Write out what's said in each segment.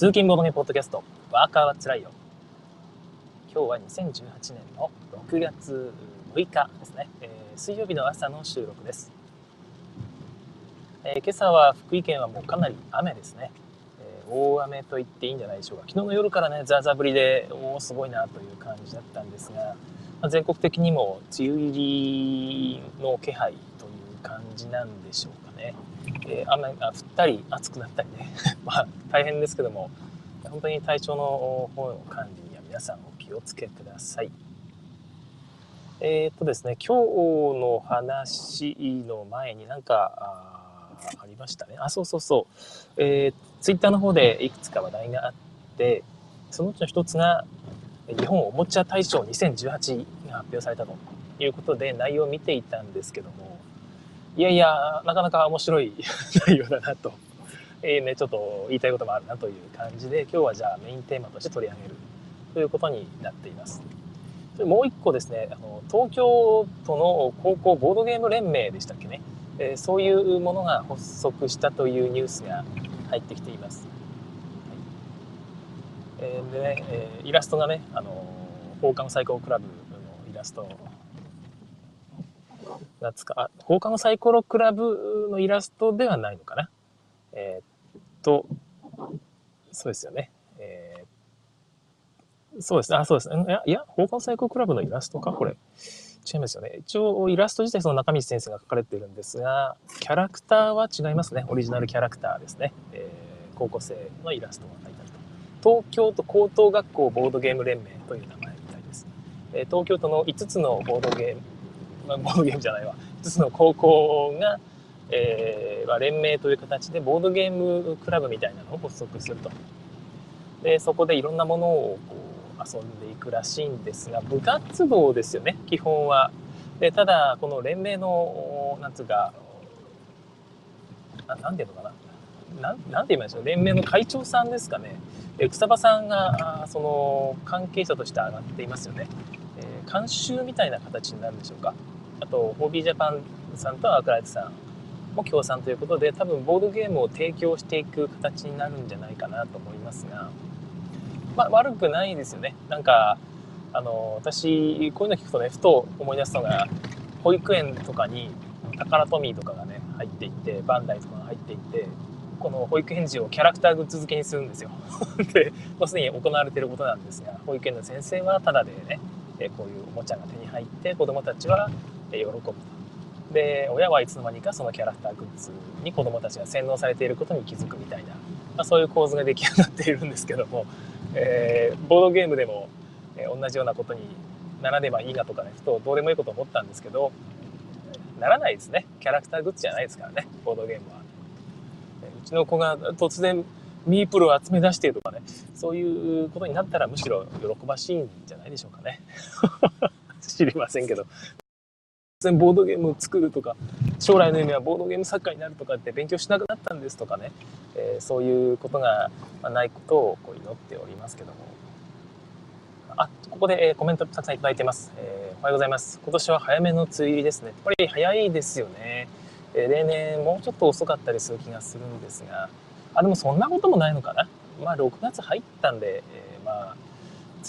通勤ボードゲポッドキャスト、ワーカーはつらいよ。今日は2018年の6月6日ですね、えー、水曜日の朝の収録です、えー、今朝は福井県はもうかなり雨ですね、えー、大雨と言っていいんじゃないでしょうか。昨日の夜からね、ザーザー降りで、おお、すごいなという感じだったんですが、まあ、全国的にも梅雨入りの気配という感じなんでしょうかね。えー、雨が降ったり暑くなったりね。まあ大変ですけども。本当に体調の方の管理には皆さんお気をつけください。えー、っとですね今日の話の前になんかあありましたね。あそうそうそう、えー、ツイッターの方でいくつか話題があってそのうちの一つが日本おもちゃ大賞2018が発表されたということで内容を見ていたんですけどもいやいや、なかなか面白い 内容だなと、えー、ね、ちょっと言いたいこともあるなという感じで、今日はじゃあメインテーマとして取り上げるということになっています。もう一個ですね、あの東京都の高校ボードゲーム連盟でしたっけね、えー、そういうものが発足したというニュースが入ってきています。はい、えー、でね、えー、イラストがね、あの放課後最高クラブのイラスト夏か、放課後サイコロクラブのイラストではないのかな？えー、っと、そうですよね。えー、そうですね。あ、そうですね。いや、いや放課後サイコロクラブのイラストか？これ。違いますよね。一応、イラスト自体その中道先生が書かれてるんですが、キャラクターは違いますね。オリジナルキャラクターですね。えー、高校生のイラストが書いてあると。東京都高等学校ボードゲーム連盟という名前みたいです。えー、東京都の5つのボードゲーム、まあ、ボードゲームじゃないわ。5つの高校が、えー、連盟という形でボードゲームクラブみたいなのを発足すると。でそこでいろんなものをこう遊んでいくらしいんですが部活動ですよね基本は。でただこの連盟のなんつうかななんていうのかな。ななんて言いましょう。連盟の会長さんですかね。草場さんがその関係者として上がっていますよね、えー、監修みたいな形になるんでしょうか。あと、ホビージャパンさんとアークライトさんも協賛ということで、多分ボードゲームを提供していく形になるんじゃないかなと思いますが、まあ、悪くないですよね。なんか、あの、私、こういうの聞くとね、ふと思い出すのが、保育園とかにタカラトミーとかがね、入っていって、バンダイとかが入っていって、この保育園児をキャラクターグッズ付けにするんですよ。で、もうすでに行われていることなんですが、保育園の先生はタダでね、こういうおもちゃが手に入って、子供たちは喜ぶと。で親はいつの間にかそのキャラクターグッズに子どもたちが洗脳されていることに気づくみたいな、まあ、そういう構図が出来上がっているんですけども、えー、ボードゲームでも、え、同じようなことにならねばいいなとかねふとどうでもいいこと思ったんですけどならないですねキャラクターグッズじゃないですからねボードゲームは。うちの子が突然ミープルを集め出してとかねそういうことになったらむしろ喜ばしいんじゃないでしょうかね 知りませんけど然ボードゲームを作るとか将来の夢はボードゲーム作家になるとかって勉強しなくなったんですとかね、えー、そういうことがないことをこう祈っておりますけども。あここで、えコメントたくさんいただいてます、えー、おはようございます。今年は早めの梅雨入りですね。やっぱり早いですよね、えー、例年もうちょっと遅かったりする気がするんですが。あでもそんなこともないのかな。まあ6月入ったんで、えまあ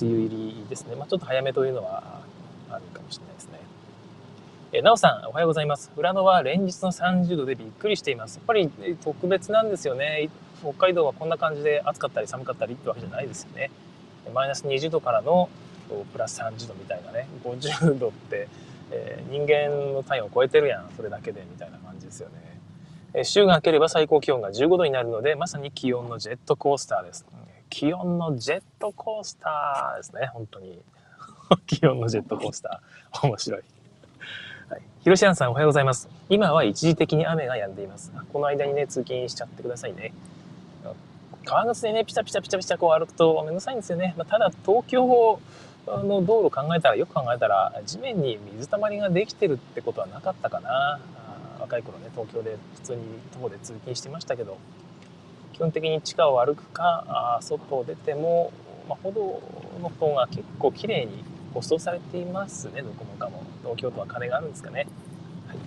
梅雨入りですね。まあちょっと早めというのはあるかもしれないです。えなおさん、おはようございます。富良野は連日の30度でびっくりしています。やっぱり特別なんですよね。北海道はこんな感じで暑かったり寒かったりってわけじゃないですよね。マイナス20度からのプラス30度みたいなね、50度って、えー、人間の体温を超えてるやん、それだけでみたいな感じですよね。え週が明ければ最高気温が15度になるので、まさに気温のジェットコースターです。気温のジェットコースターですね、本当に。気温のジェットコースター。面白い。はい。ひろしあんさんおはようございます。今は一時的に雨が止んでいます。この間にね、通勤しちゃってくださいね。川口でね、ピチャピチャピチャピチャこう歩くとめんどくさいんですよね。まあ、ただ東京の道路考えたら、よく考えたら、地面に水たまりができてるってことはなかったかな。若い頃ね、東京で普通に徒歩で通勤してましたけど、基本的に地下を歩くか、あ外を出ても、まあ、歩道の方が結構綺麗に舗装されていますね、どこもかも。東京都は金があるんですかね。はい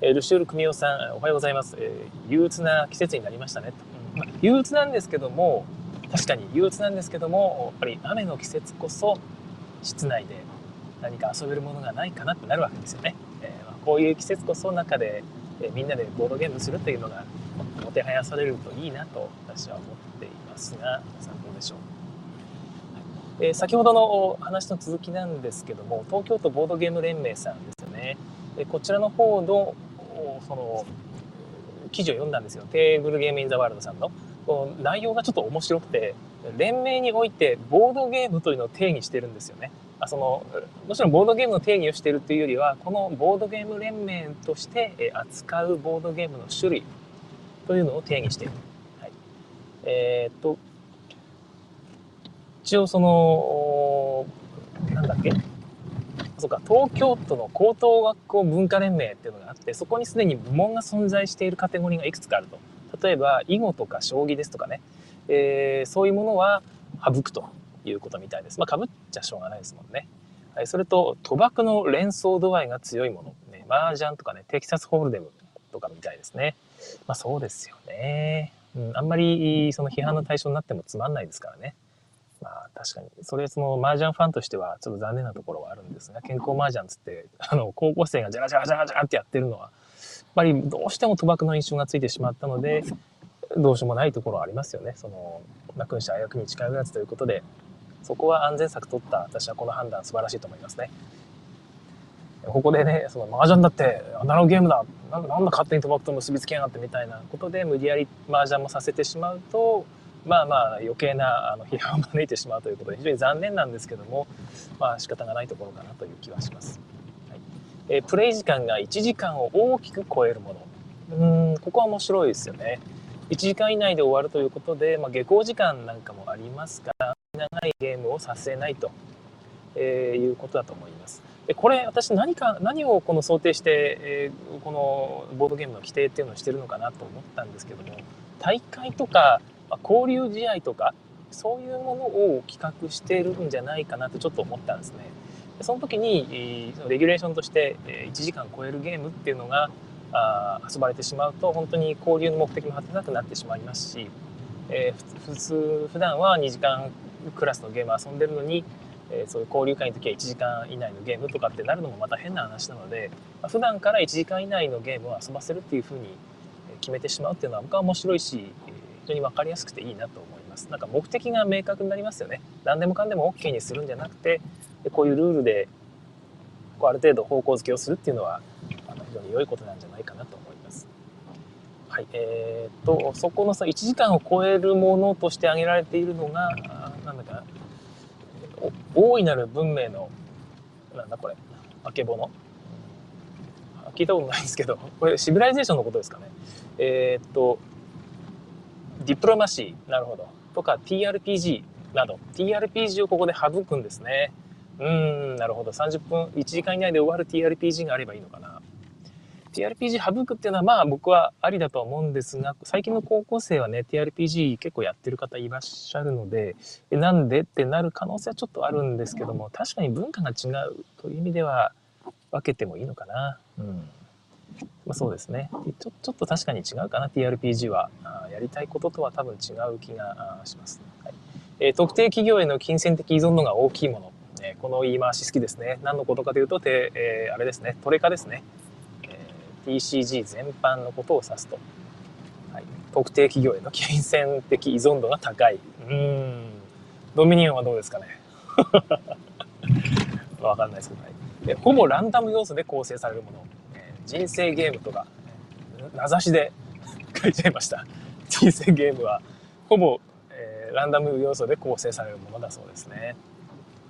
えー、ルシュール組夫さん、おはようございます。えー、憂鬱な季節になりましたね。うんまあ、憂鬱なんですけども、確かに憂鬱なんですけどもやっぱり雨の季節こそ室内で何か遊べるものがないかなってなるわけですよね。えー、まあ、こういう季節こそ中で、えー、みんなでボードゲームするというのがもてはやされるといいなと私は思っていますが皆さんどうでしょう？えー、先ほどの話の続きなんですけども東京都ボードゲーム連盟さんですよね。えこちらの方のその記事を読んだんですよテーブルゲームインザワールドさんの。内容がちょっと面白くて連盟においてボードゲームというのを定義してるんですよね。あそのもちろんボードゲームの定義をしているというよりはこのボードゲーム連盟として扱うボードゲームの種類というのを定義している。はい、えー、っと一応そのなんだっけ？そうか東京都の高等学校文化連盟っていうのがあってそこにすでに部門が存在しているカテゴリーがいくつかあると。例えば囲碁とか将棋ですとかね、えー、そういうものは省くということみたいです。まあ、かぶっちゃしょうがないですもんね。はい、それと、賭博の連想度合いが強いもの。ね、麻雀とかね、テキサスホールデムとかみたいですね。まあそうですよね。うん、あんまりその批判の対象になってもつまんないですからね。まあ確かに。それその麻雀ファンとしてはちょっと残念なところはあるんですが、健康麻雀つって、あの、高校生がジャラジャラジャラジャラってやってるのは、やっぱりどうしても賭博の印象がついてしまったので、どうしようもないところはありますよね。その、まあ、君子愛役に近いやつということで、そこは安全策取った私はこの判断素晴らしいと思いますね。ここでね、その麻雀だってアナログゲームだなんだ勝手に賭博と結びつけやがってみたいなことで無理やり麻雀もさせてしまうと、まあまあ余計なあの批判を招いてしまうということで非常に残念なんですけども、まあ仕方がないところかなという気はします。はいえー、プレイ時間が1時間を大きく超えるもの。うん、ここは面白いですよね。1時間以内で終わるということで、まあ、下校時間なんかもありますから長いゲームをさせないと、えー、いうことだと思います。でこれ私何か何をこの想定して、えー、このボードゲームの規定っていうのをしてるのかなと思ったんですけども大会とか、まあ、交流試合とかそういうものを企画してるんじゃないかなとちょっと思ったんですね。でその時に、えー、レギュレーションとして、1時間超えるゲームっていうのがあ遊ばれてしまうと本当に交流の目的も果てなくなってしまいますし、え、普通普段は2時間クラスのゲーム遊んでるのに、え、そういう交流会の時は1時間以内のゲームとかってなるのもまた変な話なので、まあ、普段から1時間以内のゲームを遊ばせるっていうふうに決めてしまうっていうのは僕は面白いし非常に分かりやすくていいなと思います。なんか目的が明確になりますよね。何でもかんでも OK にするんじゃなくてこういうルールでこうある程度方向づけをするっていうのはあの非常に良いことなんじゃないかなと思います。はい、えー、っとそこのさ1時間を超えるものとして挙げられているのがなんだか大いなる文明のなんだこれあけぼの？聞いたことないんですけどこれシビライゼーションのことですかね。えー、っとディプロマシーなるほどとか TRPG など TRPG をここで省くんですねうん、なるほど。30分、1時間以内で終わる TRPG があればいいのかな。TRPG 省くっていうのはまあ僕はありだとは思うんですが、最近の高校生はね、TRPG 結構やってる方いらっしゃるので、えなんでってなる可能性はちょっとあるんですけども、確かに文化が違うという意味では分けてもいいのかな。うん。まあ、そうですねちょ。ちょっと確かに違うかな、TRPG は。あやりたいこととは多分違う気がします。はいえー、特定企業への金銭的依存度が大きいもの。えこの言い回し好きですね。何のことかというと、てえー、あれですね、トレカですね、えー、TCG 全般のことを指すと。はい、特定企業への金銭的依存度が高い。うん。ドミニオンはどうですかね。わかんないですけど、ね、ほぼランダム要素で構成されるもの。人生ゲームとか、名指しで 書いちゃいました。人生ゲームはほぼ、えー、ランダム要素で構成されるものだそうですね。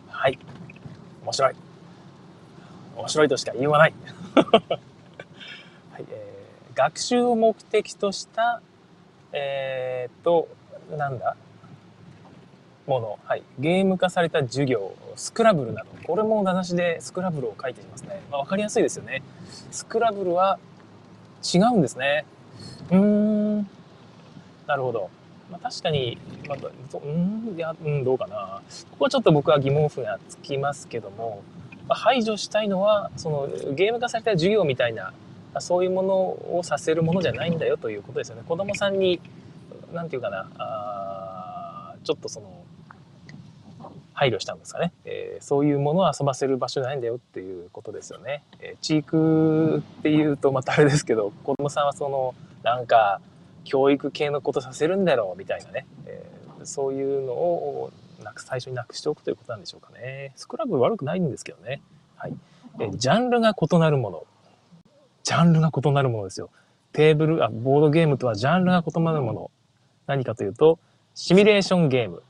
はい。面白い。面白いとしか言いようがない。はいえー、学習を目的とした、えー、っと、なんだ？もの、はい、ゲーム化された授業、スクラブルなど、これも名指しでスクラブルを書いていますね。まあ、わかりやすいですよね。スクラブルは違うんですね。うーん、なるほど。まあ、確かに、まあ、うんいや、うん、どうかな。ここはちょっと僕は疑問符がつきますけども、まあ、排除したいのは、そのゲーム化された授業みたいな、そういうものをさせるものじゃないんだよということですよね。子供さんに、なんていうかな、あちょっとその、配慮したんですかね、えー、そういうものを遊ばせる場所じゃないんだよっていうことですよね。えー、チークっていうとまたあれですけど、子供さんはその、なんか、教育系のことさせるんだろうみたいなね、えー、そういうのをなく最初になくしておくということなんでしょうかね。スクラブ悪くないんですけどね。はい。えー、ジャンルが異なるもの。ジャンルが異なるものですよ。テーブル、あ、ボードゲームとはジャンルが異なるもの。何かというと、シミュレーションゲーム。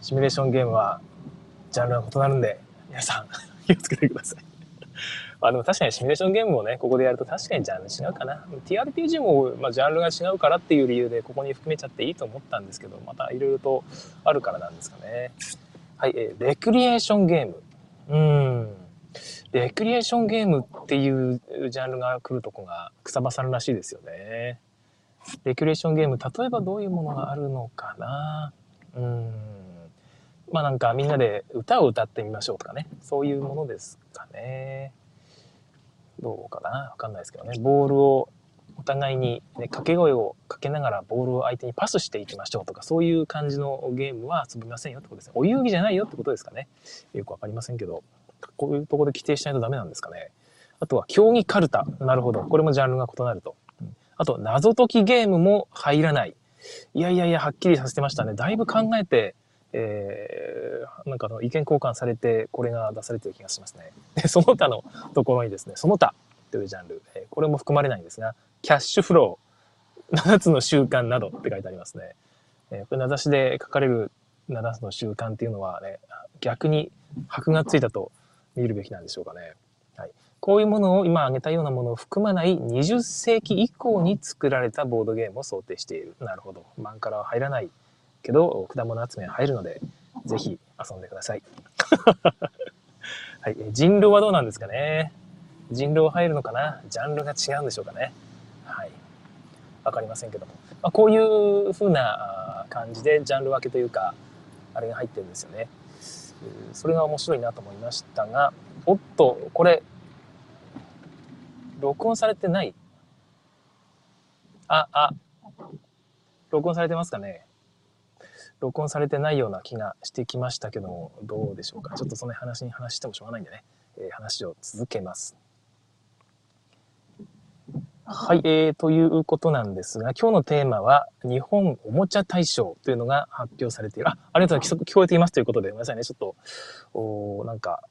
シミュレーションゲームは、ジャンルが異なるんで、皆さん、気をつけてください。まあでも確かにシミュレーションゲームをね、ここでやると確かにジャンル違うかな。TRPG も、まあ、ジャンルが違うからっていう理由でここに含めちゃっていいと思ったんですけど、またいろいろとあるからなんですかね。はい、えー、レクリエーションゲーム。うん。レクリエーションゲームっていうジャンルが来るとこが草場さんらしいですよね。レクリエーションゲーム、例えばどういうものがあるのかなうん。まあなんかみんなで歌を歌ってみましょうとかね。そういうものですかね。どうかなわかんないですけどね。ボールをお互いに、ね、掛け声をかけながらボールを相手にパスしていきましょうとか、そういう感じのゲームは遊びませんよってことですね。お遊戯じゃないよってことですかね。よくわかりませんけど。こういうとこで規定しないとダメなんですかね。あとは、競技カルタ。なるほど。これもジャンルが異なると。あと、謎解きゲームも入らない。いやいやいや、はっきりさせてましたね。だいぶ考えて、えー、なんかの意見交換されて、これが出されてる気がしますね。で、その他のところにですね、その他というジャンル、えー、これも含まれないんですが、キャッシュフロー、7つの習慣などって書いてありますね。えー、これ名指しで書かれる7つの習慣っていうのはね、逆に箔がついたと見るべきなんでしょうかね。はい、こういうものを今挙げたようなものを含まない20世紀以降に作られたボードゲームを想定している。なるほど。マンカラは入らないけど、果物集めは入るので、ぜひ遊んでください。はい、人狼はどうなんですかね？人狼入るのかな？ジャンルが違うんでしょうかね？はい。わかりませんけども。まあ、こういう風な感じでジャンル分けというか、あれが入ってるんですよね。それが面白いなと思いましたが、おっと、これ、録音されてない？あ、あ、録音されてますかね？録音されてないような気がしてきましたけども、どうでしょうか？ちょっとその話に話してもしょうがないんでね、えー、話を続けます。はい、えー、ということなんですが、今日のテーマは、日本おもちゃ大賞というのが発表されている。あ、ありがとうございます。聞こえていますということで、ごめんなさいね。ちょっと、おなんか、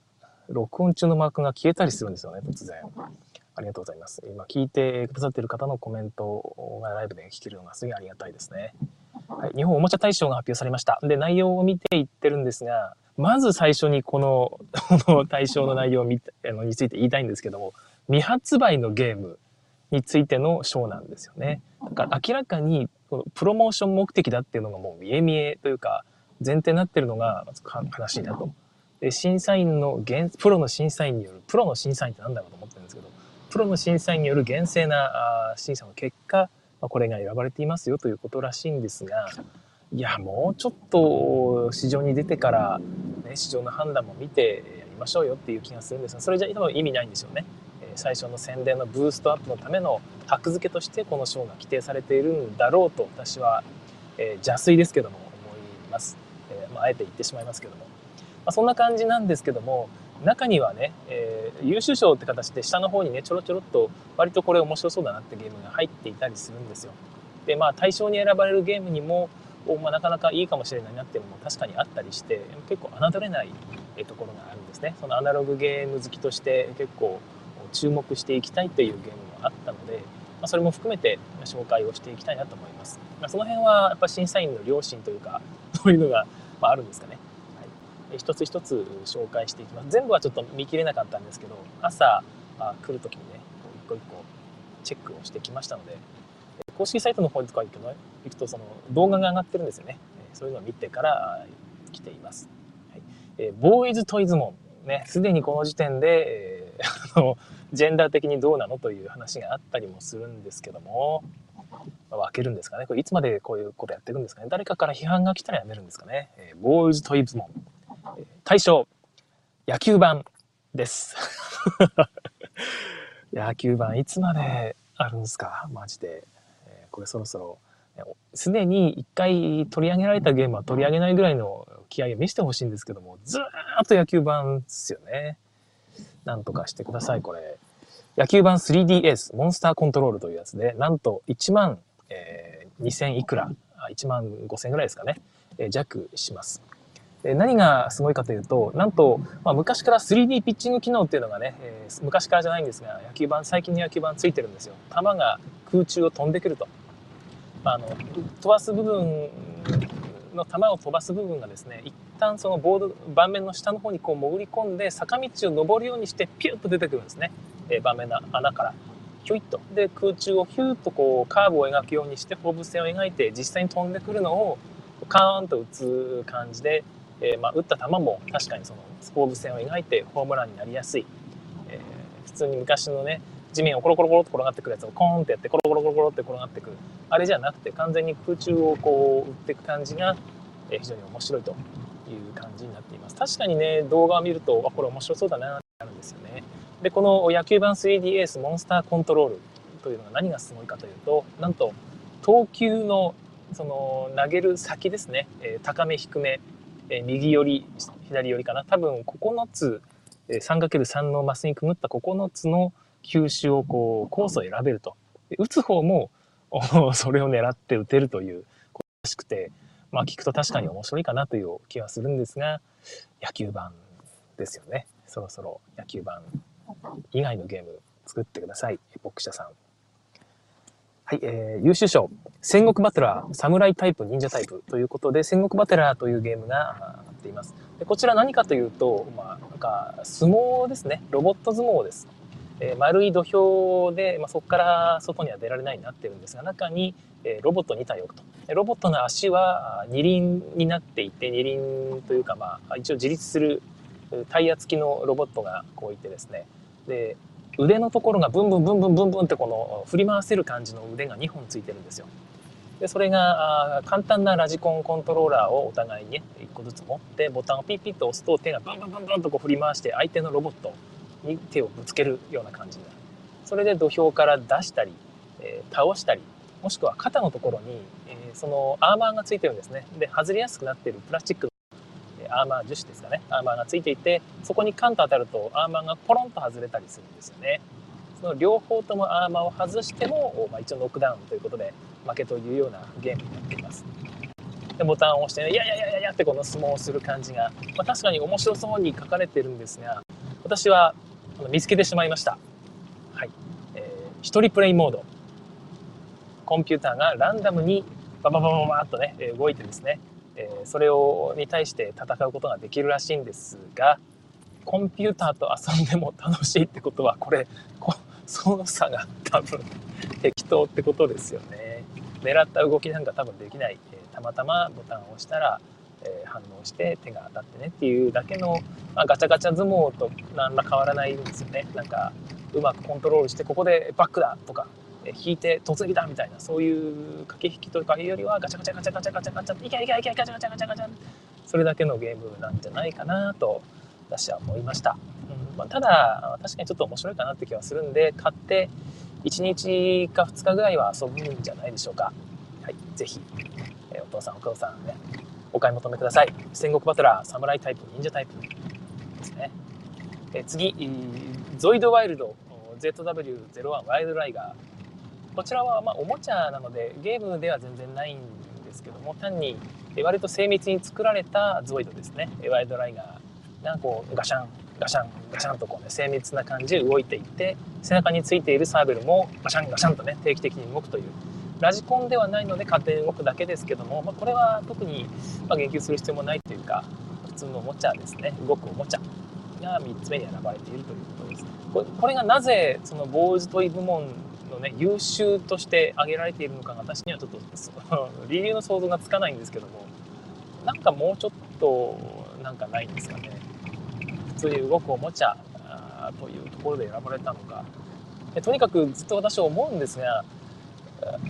録音中のマークが消えたりするんですよね、突然。ありがとうございます。今、聞いてくださっている方のコメントがライブで聞けるのがすげえありがたいですね。はい、日本おもちゃ大賞が発表されました。で、内容を見ていってるんですが、まず最初にこの、この大賞の内容を見について言いたいんですけども、未発売のゲーム、についての賞なんですよね。だから明らかにこのプロモーション目的だっていうのがもう見え見えというか前提になってるのが悲しいなと。で審査員のプロの審査員によるプロの審査員って何だろうと思ってるんですけどプロの審査員による厳正な審査の結果まこれが選ばれていますよということらしいんですがいやもうちょっと市場に出てから、ね、市場の判断も見てやりましょうよっていう気がするんですがそれじゃ多分意味ないんですよね。最初の宣伝のブーストアップのための箔付けとしてこの賞が規定されているんだろうと私は、えー、邪推ですけども思います、えー、まあ、あえて言ってしまいますけども、まあ、そんな感じなんですけども中にはね、えー、優秀賞って形で下の方にねちょろちょろっと割とこれ面白そうだなってゲームが入っていたりするんですよでまあ対象に選ばれるゲームにもまあ、なかなかいいかもしれないなっていうのも確かにあったりして結構侮れないところがあるんですねそのアナログゲーム好きとして結構注目していきたいというゲームもあったので、まあ、それも含めて紹介をしていきたいなと思います。まあ、その辺はやっぱ審査員の良心というか、そういうのが、まあ、あるんですかね。一つ一つ紹介していきます。全部はちょっと見切れなかったんですけど、朝あ来る時にね、一個一個チェックをしてきましたので、公式サイトの方とか行くと行くとその動画が上がってるんですよね。そういうのを見てから来ています。はい、えー、ボーイズトイズモンね、すでにこの時点で、えー、あのジェンダー的にどうなのという話があったりもするんですけども、分けるんですかね。これいつまでこういうことやってるんですかね。誰かから批判が来たらやめるんですかね。えー、ボーイズトイズモン。えー、対象、野球版です。野球版いつまであるんですか？マジで。えー、これそろそろ、すでに一回取り上げられたゲームは取り上げないぐらいの気合を見せてほしいんですけども、ずーっと野球版ですよね。なんとかしてください、これ。野球版 3DS モンスターコントロールというやつで、なんと1万、えー、2000いくら、1万5000ぐらいですかね、えー、弱します。で何がすごいかというと、なんと、まあ、昔から 3D ピッチング機能っていうのがね、えー、昔からじゃないんですが、野球版、最近の野球版ついてるんですよ。球が空中を飛んでくると。まあの、飛ばす部分の球を飛ばす部分がですね、一旦そのボード、盤面の下の方にこう潜り込んで、坂道を登るようにしてピュッと出てくるんですね。えー、盤面の穴から。ひょいっと。で、空中をヒューッとこう、カーブを描くようにして、放物線を描いて、実際に飛んでくるのを、カーンと打つ感じで、えー、まあ、打った球も確かにその放物線を描いてホームランになりやすい、えー、普通に昔のね地面をコロコロコロと転がってくるやつをコーンってやってコロコロコロコロって転がってくる。あれじゃなくて完全に空中をこう打っていく感じが、え、非常に面白いという感じになっています。確かにね動画を見るとあこれ面白そうだなってなるんですよね。でこの野球版 3DS モンスターコントロールというのが何がすごいかというとなんと投球のその投げる先ですね、えー、高め低め。え右寄り、左寄りかな。多分9つ、3×3 のマスにくぐった9つの球種をこう、コースを選べると。打つ方も、それを狙って打てるということらしくて、まあ聞くと確かに面白いかなという気はするんですが、野球版ですよね。そろそろ野球版以外のゲーム作ってください。エポック社さん。はい、えー、優秀賞。戦国バトラー、侍タイプ、忍者タイプということで、戦国バトラーというゲームがなっています。でこちら何かというと、まあ、なんか、相撲ですね。ロボット相撲です。えー、丸い土俵で、まあ、そこから外には出られないようになってるんですが、中に、えー、ロボット2体置くと。ロボットの足は二輪になっていて、二輪というか、まあ、一応自立するタイヤ付きのロボットがこういてですね。で、腕のところがブンブンブンブンブンブンってこの振り回せる感じの腕が2本ついてるんですよ。でそれが簡単なラジコンコントローラーをお互いに、ね、1個ずつ持ってボタンをピッピッと押すと手がブンブンブンブンとこう振り回して相手のロボットに手をぶつけるような感じになる。それで土俵から出したり、えー、倒したりもしくは肩のところに、えー、そのアーマーがついてるんですね。で外れやすくなってるプラスチックアーマー樹脂ですかね。アーマーがついていてそこにカンと当たるとアーマーがポロンと外れたりするんですよね。その両方ともアーマーを外しても、まあ、一応ノックダウンということで負けというようなゲームになっています。でボタンを押してね、いやいやいやいやってこの相撲をする感じが、まあ、確かに面白そうに書かれてるんですが私は見つけてしまいました。はい、えー、一人プレイモード。コンピューターがランダムにバババババッとね動いてですねえー、それをに対して戦うことができるらしいんですがコンピューターと遊んでも楽しいってことはこれ操作が多分適当ってことですよね。狙った動きなんか多分できない、えー、たまたまボタンを押したら、えー、反応して手が当たってねっていうだけの、まあ、ガチャガチャ相撲と何ら変わらないんですよね。なんかうまくコントロールしてここでバックだとか引いて突撃だみたいなそういう駆け引きとかいうよりはガチャガチャガチャガチャガチャガチャいけいけいけガチャガチャガチャガチャそれだけのゲームなんじゃないかなと私は思いました、うんまあ、ただ確かにちょっと面白いかなって気はするんで買って1日か2日ぐらいは遊ぶんじゃないでしょうか。はい是非、えー、お父さんお母さんねお買い求めください。戦国バトラー侍タイプ忍者タイプですね。え次ゾイドワイルド ZW01 ワイルドライガー。こちらはまおもちゃなのでゲームでは全然ないんですけども単に割と精密に作られたゾイドですね。ワイドライガー。がこうガシャンガシャンガシャンとこう、ね、精密な感じで動いていって背中についているサーベルもガシャンガシャンとね定期的に動くという。ラジコンではないので勝手に動くだけですけども、まあ、これは特に言及する必要もないというか普通のおもちゃですね。動くおもちゃが3つ目に選ばれているということです。これがなぜそのボーイズトイ部門ね優秀として挙げられているのか私にはちょっと理由の想像がつかないんですけどもなんかもうちょっとなんかないんですかね。普通に動くおもちゃというところで選ばれたのか。とにかくずっと私は思うんですが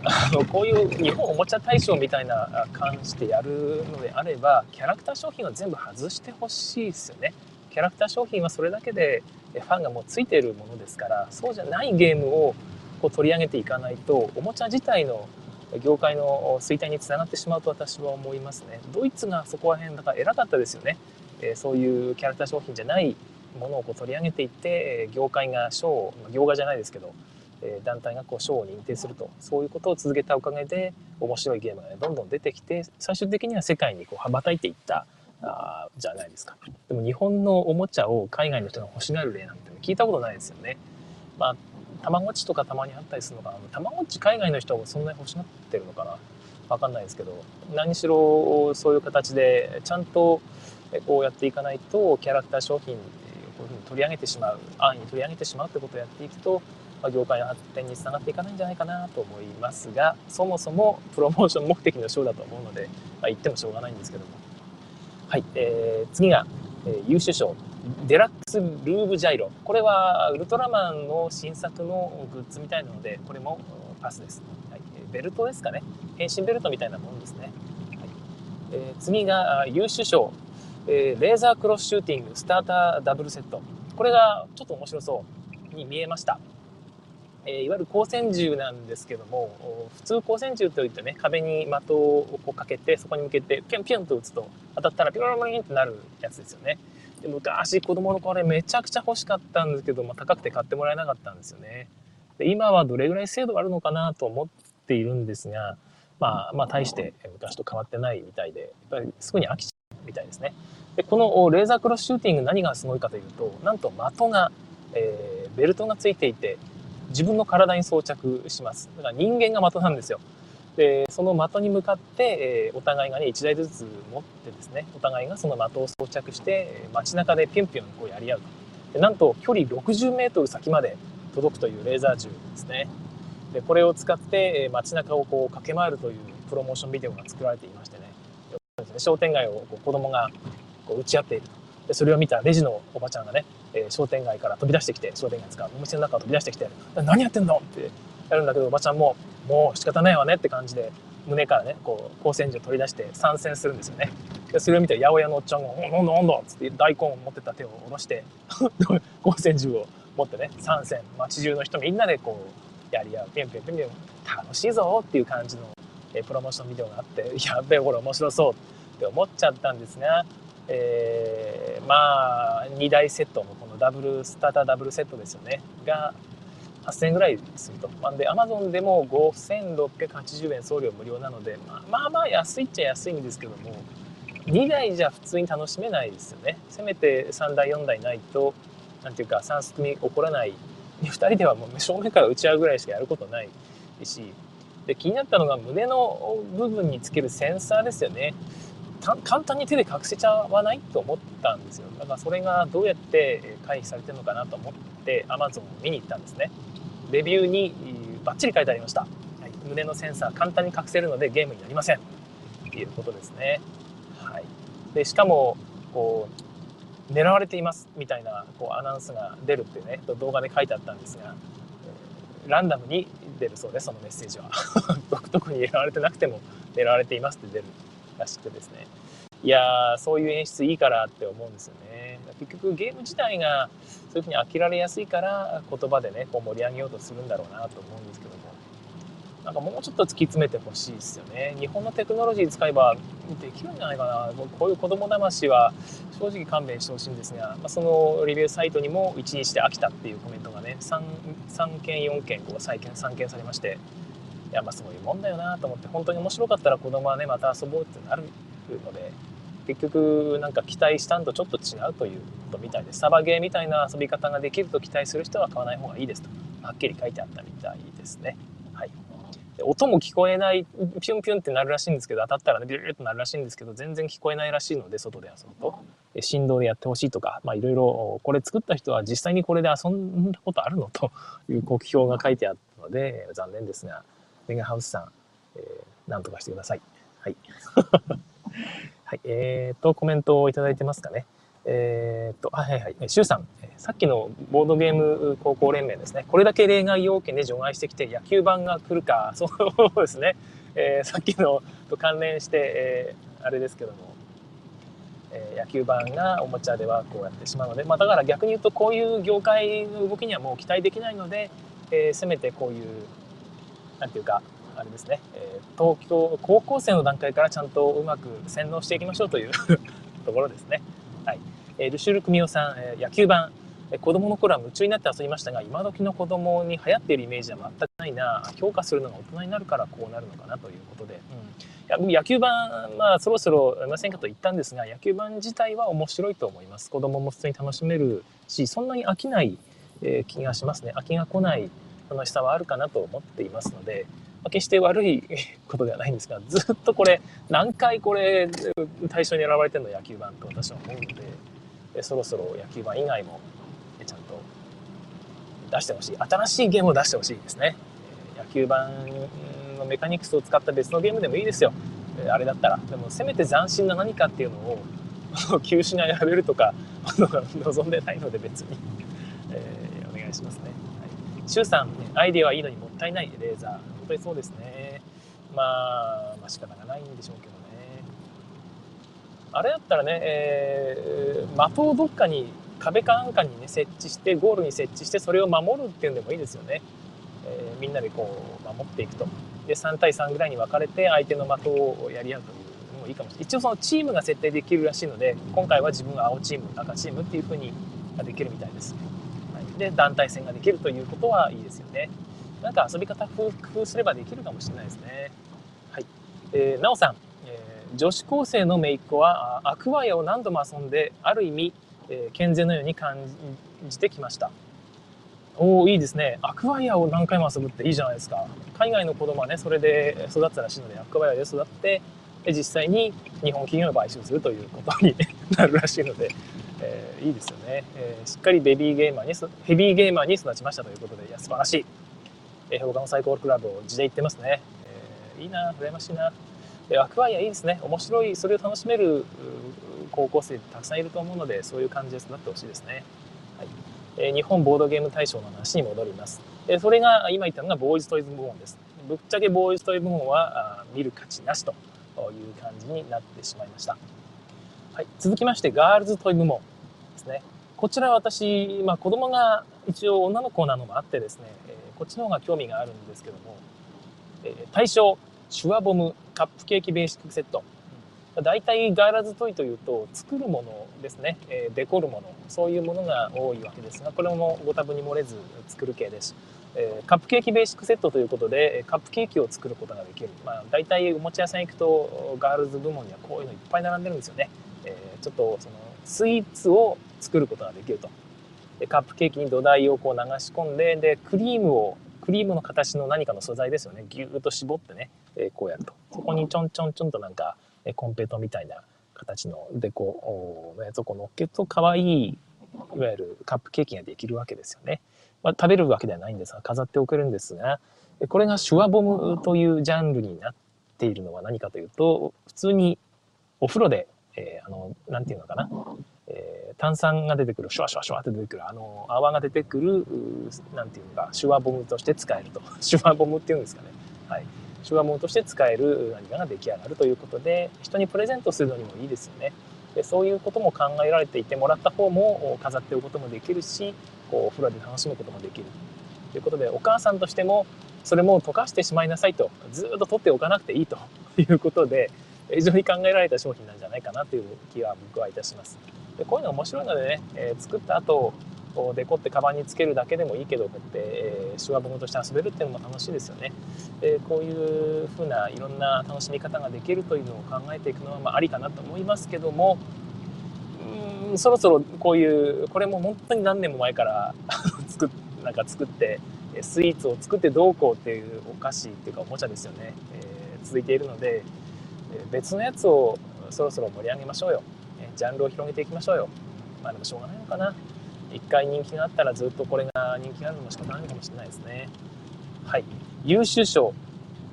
あのこういう日本おもちゃ大賞みたいな感じでやるのであればキャラクター商品は全部外してほしいですよね。キャラクター商品はそれだけでファンがもうついているものですからそうじゃないゲームをこう取り上げていかないとおもちゃ自体の業界の衰退につながってしまうと私は思いますね。ドイツがそこら辺だから偉かったですよね。えそういうキャラクター商品じゃないものをこう取り上げていって、業界が賞、業界じゃないですけど、え団体がこう賞を認定するとそういうことを続けたおかげで面白いゲームが、ね、どんどん出てきて最終的には世界にこう羽ばたいていったあじゃないですかでも日本のおもちゃを海外の人が欲しがる例なんて聞いたことないですよねまあたまごっちとかたまにあったりするのかな。たまごっち海外の人はそんなに欲しがってるのかな。わかんないですけど。何しろそういう形でちゃんとこうやっていかないとキャラクター商品こういうふうに取り上げてしまう安易に取り上げてしまうってことをやっていくとま業界の発展につながっていかないんじゃないかなと思いますがそもそもプロモーション目的のショーだと思うので、まあ、言ってもしょうがないんですけども。はい、えー、次が、えー、優秀賞。デラックスルーブジャイロ。これはウルトラマンの新作のグッズみたいなのでこれもパスです、はい、ベルトですかね。変身ベルトみたいなものですね、はい。えー、次が優秀賞、えー、レーザークロスシューティング。スターターダブルセット。これがちょっと面白そうに見えました。えいわゆる光線銃なんですけども普通光線銃といってね壁に的をこうかけてそこに向けてピュンピュンと撃つと当たったらピロロリンってなるやつですよね。で昔子供の頃めちゃくちゃ欲しかったんですけど、まあ、高くて買ってもらえなかったんですよねで今はどれぐらい精度があるのかなと思っているんですがまあまあ大して昔と変わってないみたいでやっぱりすぐに飽きちゃうみたいですねでこのレーザークロスシューティング何がすごいかというとなんと的が、えー、ベルトがついていて自分の体に装着します。だから人間が的なんですよ。で、その的に向かって、え、お互いがね、1台ずつ持ってですね、お互いがその的を装着して、街中でピュンピュンこうやり合う。でなんと、距離60メートル先まで届くというレーザー銃ですね。で、これを使って、え街中をこう駆け回るというプロモーションビデオが作られていましてね、商店街をこう子供がこう打ち合っている。でそれを見たレジのおばちゃんがね、え、商店街から飛び出してきて、商店街使うお店の中を飛び出してきて、何やってんの？ってやるんだけど、おばちゃんも、もう仕方ないわねって感じで、胸からね、こう、光線銃を取り出して参戦するんですよね。でそれを見て、八百屋のおっちゃんが、なんだなんだっつって大根を持ってた手を下ろして、光線銃を持ってね、参戦、街中の人みんなでこう、やり合う、ピンピンピンピン、楽しいぞっていう感じの、え、プロモーションビデオがあって、やべえ、これ面白そうって思っちゃったんですが、えー、まあ2台セットのこのダブルスターターダブルセットですよね。が8000円ぐらいすると。なんで Amazon でも5680円送料無料なので、まあ、まあまあ安いっちゃ安いんですけども2台じゃ普通に楽しめないですよね。せめて3台4台ないと何ていうか3すくみ起こらない 2人ではもう正面から打ち合うぐらいしかやることないしで気になったのが胸の部分につけるセンサーですよね。簡単に手で隠せちゃわないと思ったんですよだからそれがどうやって回避されてるのかなと思って Amazon を見に行ったんですねレビューにバッチリ書いてありました、はい、胸のセンサー簡単に隠せるのでゲームになりません。っていうことですね、はい、でしかもこう狙われていますみたいなこうアナウンスが出るってね動画で書いてあったんですがランダムに出るそうですそのメッセージは。独特に狙われてなくても狙われていますって出るらしくてですね。いやそういう演出いいからって思うんですよね。結局ゲーム自体がそういうふうに飽きられやすいから言葉でねこう盛り上げようとするんだろうなと思うんですけども。なんかもうちょっと突き詰めてほしいですよね。日本のテクノロジー使えばできるんじゃないかな。こういう子供騙しは正直勘弁してほしいんですが、まあ、そのレビューサイトにも1日で飽きたっていうコメントがね 3, 3件4件こう再建3件されまして。いやまあそういうもんだよなと思って本当に面白かったら子供はねまた遊ぼうってなるので。結局なんか期待したんとちょっと違うということみたいですサバゲーみたいな遊び方ができると期待する人は買わない方がいいですとはっきり書いてあったみたいですね。はい、音も聞こえないピュンピュンってなるらしいんですけど当たったらねビューッとなるらしいんですけど全然聞こえないらしいので外で遊ぶと振動でやってほしいとかいろいろこれ作った人は実際にこれで遊んだことあるのという国評が書いてあったので残念ですがメガハウスさん、えー、なんとかしてください。はい。はい。えっ、ー、と、コメントをいただいてますかね。えっ、ー、と、あ、はいはい。シュウさん、さっきのボードゲーム高校連盟ですね。これだけ例外要件で除外してきて野球版が来るか、そうですね。えー、さっきのと関連して、えー、あれですけども、え、野球版がおもちゃではこうやってしまうので、まあ、だから逆に言うとこういう業界の動きにはもう期待できないので、え、せめてこういうなんていうかあれですね、えー、東京高校生の段階からちゃんとうまく洗脳していきましょうという ところですね。はい。えー、ルシュルクミオさん、え、野球版、えー、子供の頃は夢中になって遊びましたが、今時の子供に流行っているイメージは全くないな。評価するのが大人になるからこうなるのかなということで。うん、いや野球版、まあそろそろいませんかと言ったんですが、野球版自体は面白いと思います。子供も普通に楽しめるし、そんなに飽きない、えー、気がしますね。飽きが来ない楽しさはあるかなと思っていますので、決して悪いことではないんですが、ずっとこれ、何回これ、対象に選ばれてるの野球版と私は思うので、そろそろ野球版以外もちゃんと出してほしい。新しいゲームを出してほしいですね。野球版のメカニクスを使った別のゲームでもいいですよ。あれだったら。でも、せめて斬新な何かっていうのを、休止が選べるとか、望んでないので別に、えー、お願いしますね。周さん、アイデアはいいのにもったいないレーザー。当にそうですね。まあ、まあ仕方がないんでしょうけどね。あれだったらね、えー、的をどっかに壁かなんかにね、設置して、ゴールに設置して、それを守るっていうんでもいいですよね。えー、みんなでこう、守っていくと。で、3対3ぐらいに分かれて、相手の的をやり合うというのもいいかもしれない。一応そのチームが設定できるらしいので、今回は自分は青チーム、赤チームっていう風にできるみたいです。はいで団体戦ができるということはいいですよね。なんか遊び方工夫すればできるかもしれないですね。はい。えー、なおさん、えー、女子高生の姪っ子はアクアイアを何度も遊んで、ある意味、えー、健全のように感じてきました。おおいいですね。アクアイアを何回も遊ぶっていいじゃないですか。海外の子供はね、それで育ったらしいので、アクアイアで育って、実際に日本企業を買収するということに なるらしいので、えー、いいですよね、えー、しっかりベビーゲーマーにヘビーゲーマーに育ちましたということでいや素晴らしい、えー、他のサイコロクラブを地で言ってますね、えー、いいな羨ましいな、えー、アクアイアいいですね。面白いそれを楽しめる高校生たくさんいると思うのでそういう感じで育ってほしいですね、はい。えー、日本ボードゲーム大賞の話に戻ります、えー、それが今言ったのがボーイズトイズ部門です。ぶっちゃけボーイズトイ部門はあ見る価値なしという感じになってしまいました。はい、続きまして、ガールズトイ部門ですね。こちら私、まあ、子供が一応女の子なのもあってですね、えー、こっちの方が興味があるんですけども、えー、対象、シュワボムカップケーキベーシックセット。大体ガールズトイというと作るものですね、えー、デコるもの。そういうものが多いわけですがこれもご多分に漏れず作る系です。えー、カップケーキベーシックセットということでカップケーキを作ることができる、まあ、大体おもちゃ屋さん行くとガールズ部門にはこういうのいっぱい並んでるんですよね、えー、ちょっとそのスイーツを作ることができると。でカップケーキに土台をこう流し込んででクリームをクリームの形の何かの素材ですよね。ギューッと絞ってね、え、こうやると。そこにちょんちょんちょんとなんかえコンペイトみたいな形のでこうのやつをこう乗っけると可愛いいわゆるカップケーキができるわけですよね。まあ、食べるわけではないんですが、飾っておけるんですが、これがシュワボムというジャンルになっているのは何かというと、普通にお風呂で、えー、あの、なていうのかな、えー、炭酸が出てくる、シュワシュワシュワって出てくる、あの、泡が出てくる、なんていうのか、シュワボムとして使えると。シュワボムっていうんですかね。はい。シュワボムとして使える何かが出来上がるということで、人にプレゼントするのにもいいですよね。でそういうことも考えられていてもらった方も飾っておくこともできるしこうお風呂で楽しむこともできるということでお母さんとしてもそれも溶かしてしまいなさいとずっと取っておかなくていいということで非常に考えられた商品なんじゃないかなという気は僕はいたします。でこういうの面白いのでね、えー、作った後こうデコってカバンにつけるだけでもいいけどこうやって、えー、手話本として遊べるっていうのも楽しいですよね。でこういうふうないろんな楽しみ方ができるというのを考えていくのは、まあ、ありかなと思いますけどもうんそろそろこういうこれも本当に何年も前から 作っなんか作ってスイーツを作ってどうこうっていうお菓子っていうかおもちゃですよね、えー、続いているので別のやつをそろそろ盛り上げましょうよジャンルを広げていきましょうよ。まあでもしょうがないのかな。一回人気があったらずっとこれが人気があるのも仕方ないかもしれないですね。はい。優秀賞。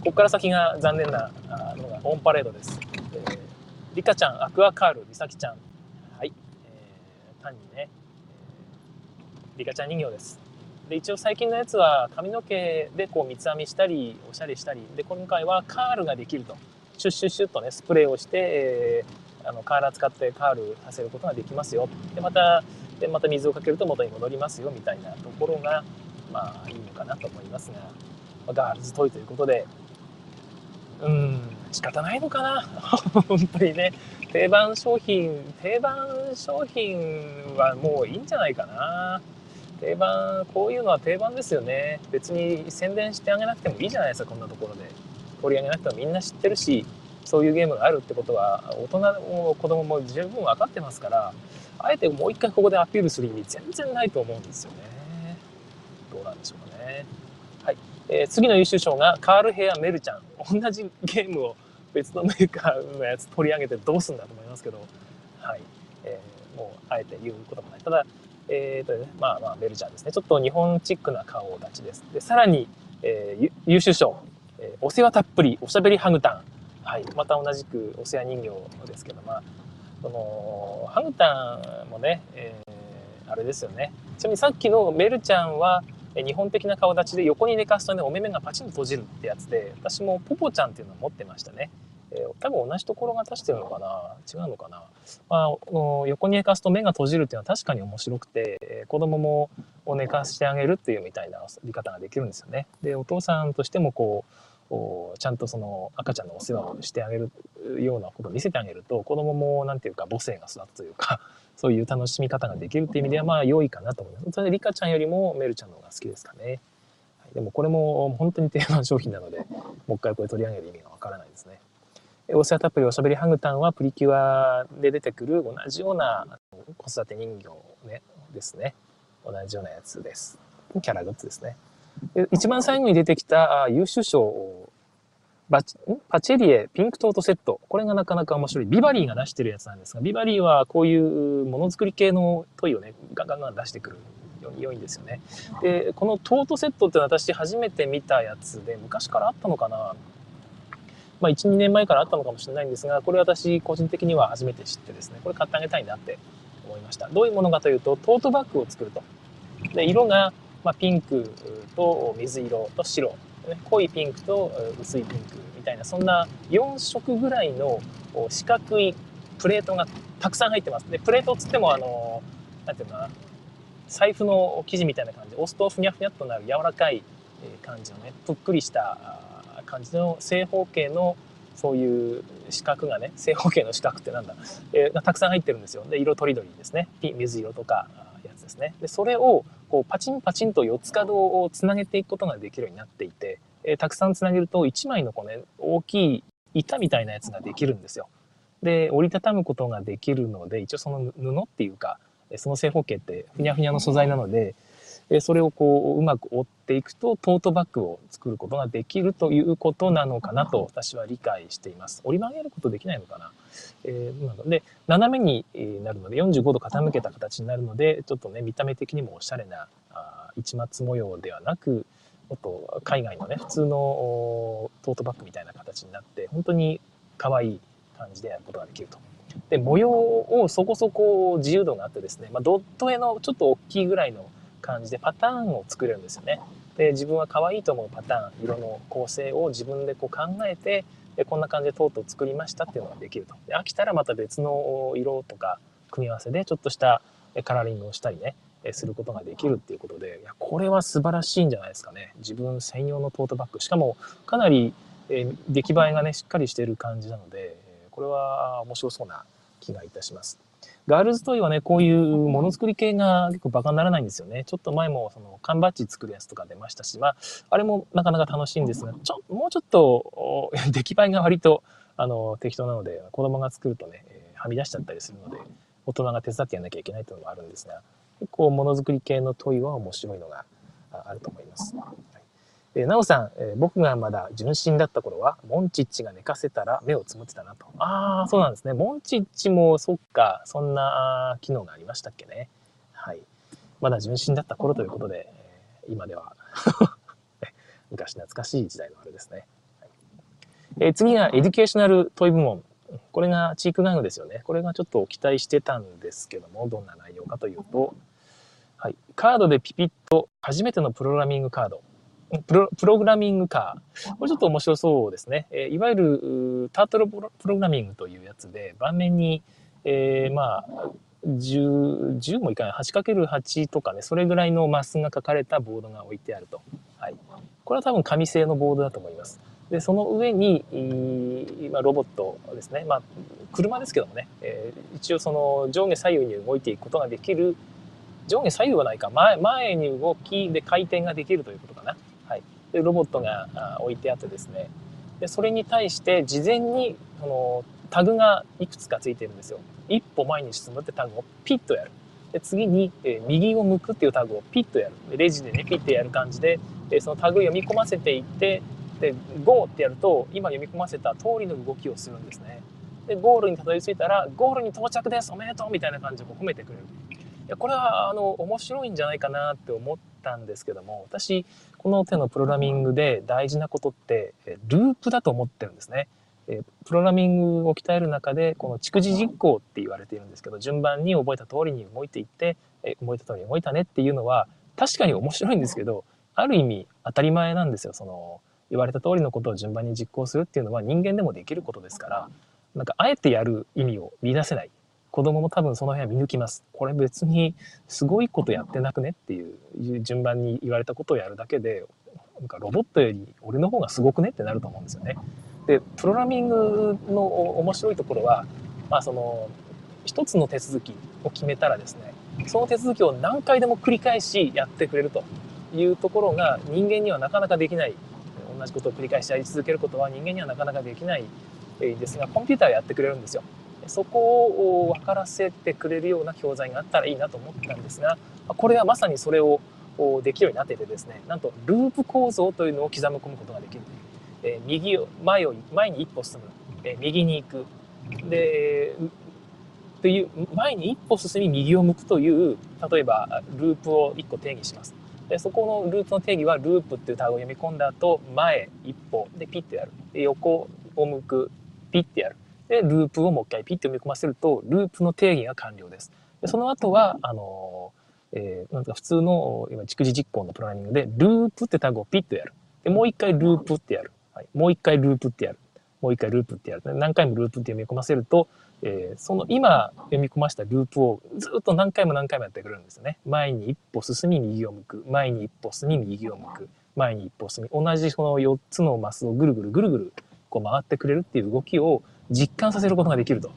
ここから先が残念なのがオンパレードです、えー、リカちゃんアクアカールリサキちゃん。はい、えー、単にね、えー、リカちゃん人形です。で一応最近のやつは髪の毛でこう三つ編みしたりおしゃれしたり。で今回はカールができると。シュッシュッシュッとねスプレーをして、えー、あのカーラー使ってカールさせることができますよでまたでまた水をかけると元に戻りますよみたいなところがまあいいのかなと思いますが、まガールズトイということでうん、仕方ないのかな？本当にね。定番商品、定番商品はもういいんじゃないかな。定番、こういうのは定番ですよね。別に宣伝してあげなくてもいいじゃないですか、こんなところで。取り上げなくてもみんな知ってるし、そういうゲームがあるってことは、大人も子供も十分分かってますから、あえてもう一回ここでアピールする意味全然ないと思うんですよね。どうなんでしょうかね。はい。えー、次の優秀賞がカールヘアメルちゃん。同じゲームを別のメーカーのやつ取り上げてどうすんだと思いますけど、はい。えー、もうあえて言うこともない。ただ、えーとね、まあまあメルちゃんですね。ちょっと日本チックな顔立ちです。で、さらに、えー、優秀賞、えー、お世話たっぷりおしゃべりハグタン。はい。また同じくお世話人形ですけど、まあ、その、ハグタンもね、えー、あれですよね。ちなみにさっきのメルちゃんは、日本的な顔立ちで横に寝かすとね、お目目がパチンと閉じるってやつで、私もポポちゃんっていうのを持ってましたね。えー、多分同じところが出してるのかな違うのかな、まあ、横に寝かすと目が閉じるっていうのは確かに面白くて、えー、子供も寝かしてあげるっていうみたいな遊び方ができるんですよね。で、お父さんとしてもこう、ちゃんとその赤ちゃんのお世話をしてあげるようなことを見せてあげると子供も何て言うか母性が育つというか そういう楽しみ方ができるっていう意味ではまあ良いかなと思います。それでリカちゃんよりもメルちゃんの方が好きですかね。はい、でもこれも本当に定番商品なのでもう一回これ取り上げる意味がわからないですね。お世話たっぷりおしゃべりハグタンはプリキュアで出てくる同じような子育て人形、ね、ですね。同じようなやつです。キャラグッズですね。一番最後に出てきた優秀賞バチパチェリエピンクトートセット。これがなかなか面白い。ビバリーが出してるやつなんですが、ビバリーはこういうものづくり系のトイをね、ガンガンガン出してくるように良いんですよね。で、このトートセットっての私初めて見たやつで、昔からあったのかな？まあ、1、2年前からあったのかもしれないんですが、これ私個人的には初めて知ってですね、これ買ってあげたいなって思いました。どういうものかというと、トートバッグを作ると。で、色が、まあ、ピンクと水色と白、ね、濃いピンクと薄いピンクみたいな、そんな4色ぐらいの四角いプレートがたくさん入ってます。で、プレートっつっても、あの、なんていうかな、財布の生地みたいな感じ、押すとふにゃふにゃっとなる柔らかい感じのね、ぷっくりした感じの正方形のそういう四角がね正方形の四角ってなんだ、えー、がたくさん入ってるんですよ。で色とりどりですね。水色とか。ですね。でそれをこうパチンパチンと四つ角をつなげていくことができるようになっていて、えー、たくさんつなげると1枚のこうね大きい板みたいなやつができるんですよ。で折りたたむことができるので一応その布っていうかその正方形ってふにゃふにゃの素材なのでそれをこううまく追っていくとトートバッグを作ることができるということなのかなと私は理解しています。折り曲げることできないのかな。えー、なので斜めになるので45度傾けた形になるのでちょっとね見た目的にもおしゃれなあ市松模様ではなくもっと海外のね普通のトートバッグみたいな形になって本当に可愛い感じでやることができると。で模様をそこそこ自由度があってですね、まあ、ドット絵のちょっと大きいぐらいの感じでパターンを作れるんですよね。で自分は可愛いと思うパターン色の構成を自分でこう考えてでこんな感じでとうとう作りましたっていうのができると。で飽きたらまた別の色とか組み合わせでちょっとしたカラーリングをしたりねすることができるっていうことでいやこれは素晴らしいんじゃないですかね自分専用のトートバッグしかもかなり、出来栄えがねしっかりしてる感じなのでこれは面白そうな気がいたします。ガールズトイはね、こういうものづくり系が結構バカにならないんですよね。ちょっと前もその缶バッジ作るやつとか出ましたし、まあ、あれもなかなか楽しいんですが、ちょ、もうちょっと 出来栄えが割とあの適当なので、子供が作るとね、はみ出しちゃったりするので、大人が手伝ってやんなきゃいけないというのもあるんですが、結構ものづくり系のトイは面白いのがあると思います。えー、なおさん、えー、僕がまだ純真だった頃は、モンチッチが寝かせたら目をつむってたなと。ああ、そうなんですね。モンチッチも、そっか、そんな機能がありましたっけね。はい。まだ純真だった頃ということで、えー、今では 昔懐かしい時代のあれですね。はい、えー、次が Educational Toy 部門。これが知育玩具ですよね。これがちょっと期待してたんですけども、どんな内容かというと、はい、カードでピピッと初めてのプログラミングカード。プロプログラミングカー。これちょっと面白そうですね。えいわゆるタートルプログラミングというやつで、盤面に、えー、まあ、10, 10もいかない 8×8 とかねそれぐらいのマスが書かれたボードが置いてあると、はい、これは多分紙製のボードだと思いますで、その上に、まあ、ロボットですね。まあ、車ですけどもね、えー、一応その上下左右に動いていくことができる、上下左右はないか、前前に動きで回転ができるということかな。はい。で、ロボットが置いてあってですね、で、それに対して事前に、その、タグがいくつかついてるんですよ。一歩前に進むってタグをピッとやる。で次に、え、右を向くっていうタグをピッとやる。レジでね、ピッてやる感じで、え、そのタグ読み込ませていって、で、GO ってやると、今読み込ませた通りの動きをするんですね。で、ゴールにたどり着いたら、ゴールに到着ですおめでとうみたいな感じで褒めてくれる。いや、これは、あの、面白いんじゃないかなって思ったんですけども、私、この手のプログラミングで大事なことって、ループだと思ってるんですね。プログラミングを鍛える中で、この蓄字実行って言われているんですけど、順番に覚えた通りに動いていって、覚えた通りに動いたねっていうのは、確かに面白いんですけど、ある意味当たり前なんですよ。その、言われた通りのことを順番に実行するっていうのは人間でもできることですから、なんかあえてやる意味を見出せない。子供も多分その辺は見抜きます。これ別にすごいことやってなくねっていう順番に言われたことをやるだけで、なんかロボットより俺の方がすごくねってなると思うんですよね。で、プログラミングの面白いところは、まあその、一つの手続きを決めたらですね、その手続きを何回でも繰り返しやってくれるというところが人間にはなかなかできない同じことを繰り返しやり続けることは人間にはなかなかできないですがコンピューターはやってくれるんですよそこを分からせてくれるような教材があったらいいなと思ったんですがこれはまさにそれをできるようになっててですねなんとループ構造というのを刻み込むことができるえ右を前を前に一歩進む、え右に行く。でという前に一歩進み右を向くという例えばループを1個定義します。でそこのループの定義はループっていうタグを読み込んだ後前一歩でピッてやる。横を向く。ピッてやる。でループをもう一回ピッて読み込ませるとループの定義が完了ですでその後はあの、えー、なんか普通の今蓄字実行のプログラミングでループってタグをピッとやるでもう一回ループってやる、はい、もう一回ループってやるもう一回ループってやる何回もループって読み込ませるとえー、その今読み込ましたループをずっと何回も何回もやってくるんですよね。前に一歩進み右を向く。前に一歩進み右を向く。前に一歩進み。同じその4つのマスをぐるぐるぐるぐるこう回ってくれるっていう動きを実感させることができると。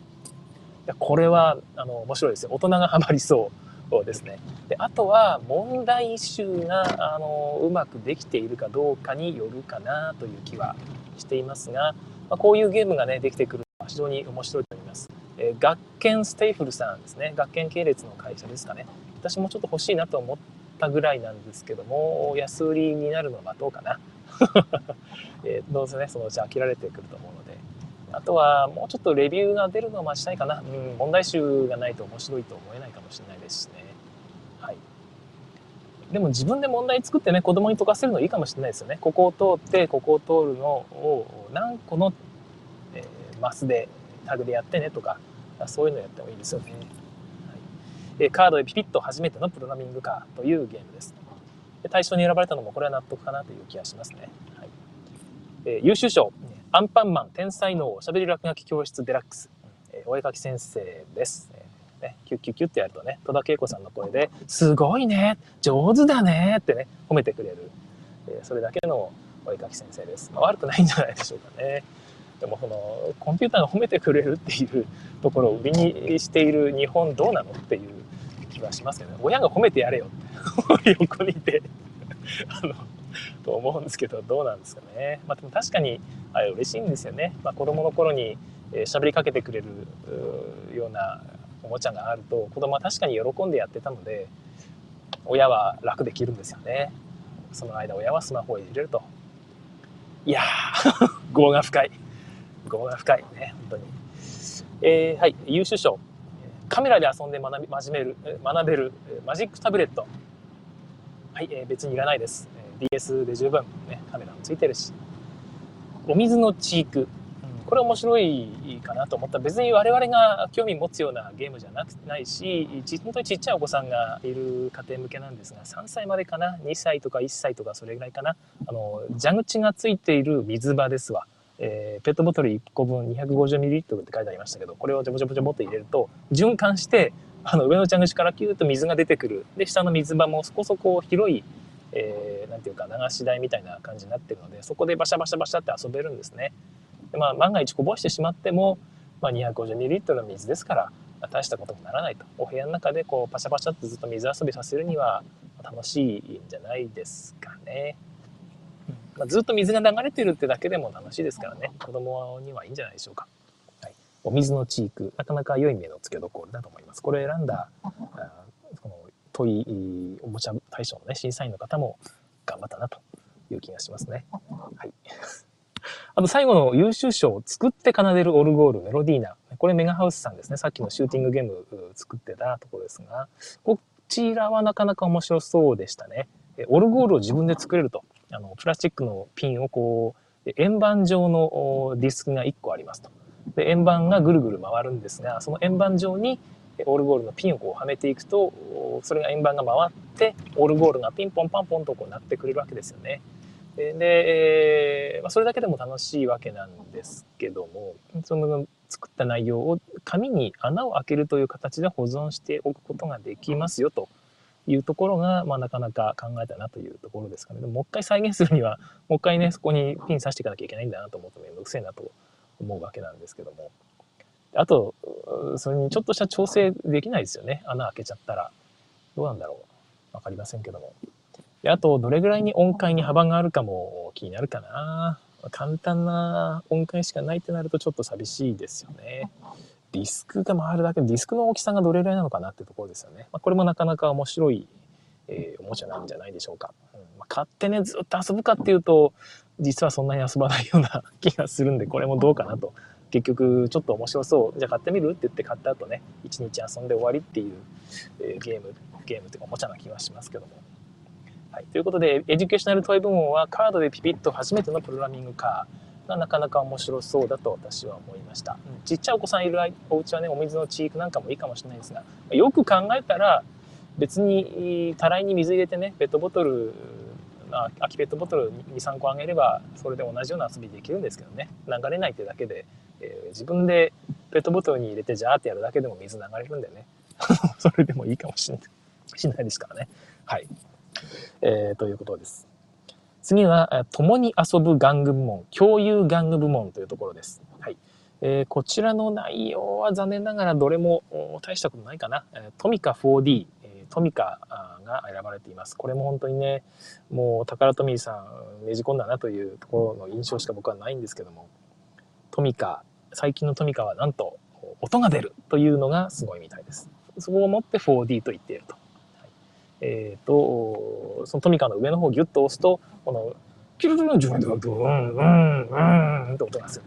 これはあの面白いですよ。大人がハマりそうですね。であとは問題集があのうまくできているかどうかによるかなという気はしていますが、まあ、こういうゲームがねできてくるのは非常に面白いと思います。えー、学研ステイフルさんですね。学研系列の会社ですかね。私もちょっと欲しいなと思ったぐらいなんですけども、安売りになるのはどうかな。えー、どうせね、そのうち飽きられてくると思うので。あとは、もうちょっとレビューが出るのを待ちたいかな。うん、問題集がないと面白いと思えないかもしれないですしね。はい。でも自分で問題作ってね、子供に解かせるのいいかもしれないですよね。ここを通って、ここを通るのを何個のマスでタグでやってねとか、そういうのやってもいいですよね。はい、カードでピピッと初めてのプログラミングカーというゲームです。で対象に選ばれたのもこれは納得かなという気がしますね。はい、え優秀賞、アンパンマン天才のおしゃべり落書き教室デラックス、えお絵かき先生です。えね、キュッキュッキュッってやるとね、戸田恵子さんの声で、すごいね上手だねってね、褒めてくれる。えそれだけのお絵かき先生です。まあ、悪くないんじゃないでしょうかね。でもこのコンピューターが褒めてくれるっていう ところを売りにしている日本どうなのっていう気はしますよね。親が褒めてやれよ って横にいてあの と思うんですけどどうなんですかね。まあ、でも確かにあれ嬉しいんですよね。まあ、子供の頃に喋りかけてくれるようなおもちゃがあると子供は確かに喜んでやってたので親は楽できるんですよね。その間親はスマホを入れると。いやー、業が深い。業が深いね、本当に。えー、はい、優秀賞。カメラで遊んで学び、真面目る、学べるマジックタブレット。はい、えー、別にいらないです。DS で十分、ね、カメラもついてるし。お水のチーク。これ面白いかなと思った。別に我々が興味持つようなゲームじゃなくないし、本当にちっちゃいお子さんがいる家庭向けなんですが、3歳までかな ?2 歳とか1歳とかそれぐらいかな？あの、蛇口がついている水場ですわ。えー、ペットボトル1個分 250ml って書いてありましたけど、これをジョボジョボジョボって入れると、循環して、あの上の蛇口からキューッと水が出てくる。で、下の水場もそこそこ広いえー、ていうか流し台みたいな感じになってるのでそこでバシャバシャバシャって遊べるんですね。でまあ、万が一こぼしてしまっても、まあ、250ml の水ですから大したことにならないとお部屋の中でこうパシャパシャってずっと水遊びさせるには楽しいんじゃないですかね。まあ、ずっと水が流れてるってだけでも楽しいですからね子供にはいいんじゃないでしょうか。はい、お水のチークなかなか良い目の付けどころだと思います。これ選んだこのトイおもちゃ大賞のね審査員の方も頑張ったなという気がしますね。はい。あと最後の優秀賞、作って奏でるオルゴール、メロディーナ。これメガハウスさんですね。さっきのシューティングゲーム作ってたところですが、こちらはなかなか面白そうでしたね。オルゴールを自分で作れると。あの、プラスチックのピンをこう、円盤状のディスクが1個ありますと。で、円盤がぐるぐる回るんですが、その円盤上にオルゴールのピンをこうはめていくと、それが円盤が回って、オルゴールがピンポンパンポンとこう鳴ってくれるわけですよね。で、えー、まあ、それだけでも楽しいわけなんですけどもその作った内容を紙に穴を開けるという形で保存しておくことができますよというところが、まあ、なかなか考えたなというところですかね。でももう一回再現するにはもう一回ねそこにピン刺していかなきゃいけないんだなと思うとめんどくせえなと思うわけなんですけどもあとそれにちょっとした調整できないですよね穴開けちゃったらどうなんだろう分かりませんけども。であと、どれぐらいに音階に幅があるかも気になるかな。簡単な音階しかないってなるとちょっと寂しいですよね。ディスクが回るだけでディスクの大きさがどれぐらいなのかなってところですよね。まあ、これもなかなか面白い、えー、おもちゃなんじゃないでしょうか。うんまあ、買ってね、ずっと遊ぶかっていうと、実はそんなに遊ばないような気がするんで、これもどうかなと。結局、ちょっと面白そう。じゃあ買ってみる？って言って買った後ね、一日遊んで終わりっていう、え、ゲーム、ゲームっていうかおもちゃな気がしますけども。はい、ということで、 Educational Toy 部門はカードでピピッと初めてのプログラミングカー。がなかなか面白そうだと私は思いました。うん、ちっちゃいお子さんいるお家はね、お水の知育なんかもいいかもしれないですが、よく考えたら、別にたらいに水入れてね、ペットボトル、空きペットボトル2、3個あげれば、それで同じような遊びできるんですけどね、流れないってだけで、えー、自分でペットボトルに入れてジャーってやるだけでも水流れるんでね、それでもいいかもしれないしないですからね。はい。えー、ということです。次は、共に遊ぶ玩具部門、共有玩具部門というところです。はい。えー、こちらの内容は残念ながらどれも大したことないかな。トミカ 4D、トミカが選ばれています。これも本当にね、もう宝トミーさんねじ込んだなというところの印象しか僕はないんですけども、トミカ、最近のトミカはなんと音が出るというのがすごいみたいです。そこをもって 4D と言っていると。えっ、ー、と、そのトミカの上の方をギュッと押すと、この、キュルルルンジュンドブーン、うん、うんって音がする。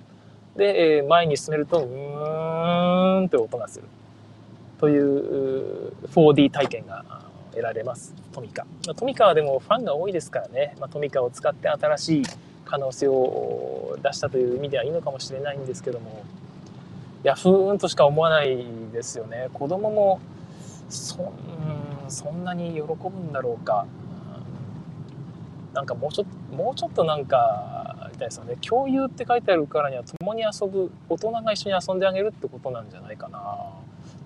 で、え前に進めると、うーんって音がする。という 4D 体験が得られます。トミカ。トミカはでもファンが多いですからね。まあ、トミカを使って新しい可能性を出したという意味ではいいのかもしれないんですけども、いや、ふーんとしか思わないですよね。子供も、そんそんなに喜ぶんだろうか、なんかもうちょっともうちょっとなんかあれですよね。共有って書いてあるからには共に遊ぶ大人が一緒に遊んであげるってことなんじゃないかな。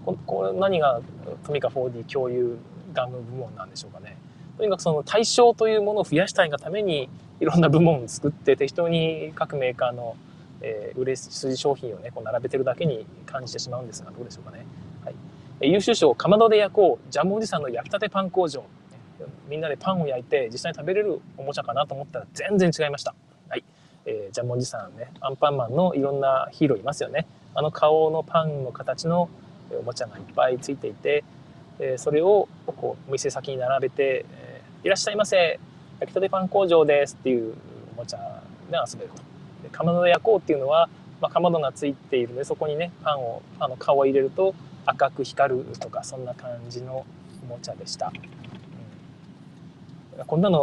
ここれ何がトミカ 4D 共有玩具部門なんでしょうかね。とにかくその対象というものを増やしたいがためにいろんな部門を作って適当に各メーカーの、えー、売れ筋商品をねこう並べてるだけに感じてしまうんですがどうでしょうかね。はい優秀賞かまどで焼こうジャムおじさんの焼きたてパン工場みんなでパンを焼いて実際に食べれるおもちゃかなと思ったら全然違いました。はい。えー、ジャムおじさんね、アンパンマンのいろんなヒーローいますよね。あの顔のパンの形のおもちゃがいっぱいついていて、えー、それをこうお店先に並べて、えー、いらっしゃいませ、焼きたてパン工場ですっていうおもちゃで遊べると。でかまどで焼こうっていうのは、まあ、かまどがついているので、そこにね、パンを、あの顔を入れると、赤く光るとかそんな感じのおもちゃでした、うん、こんなの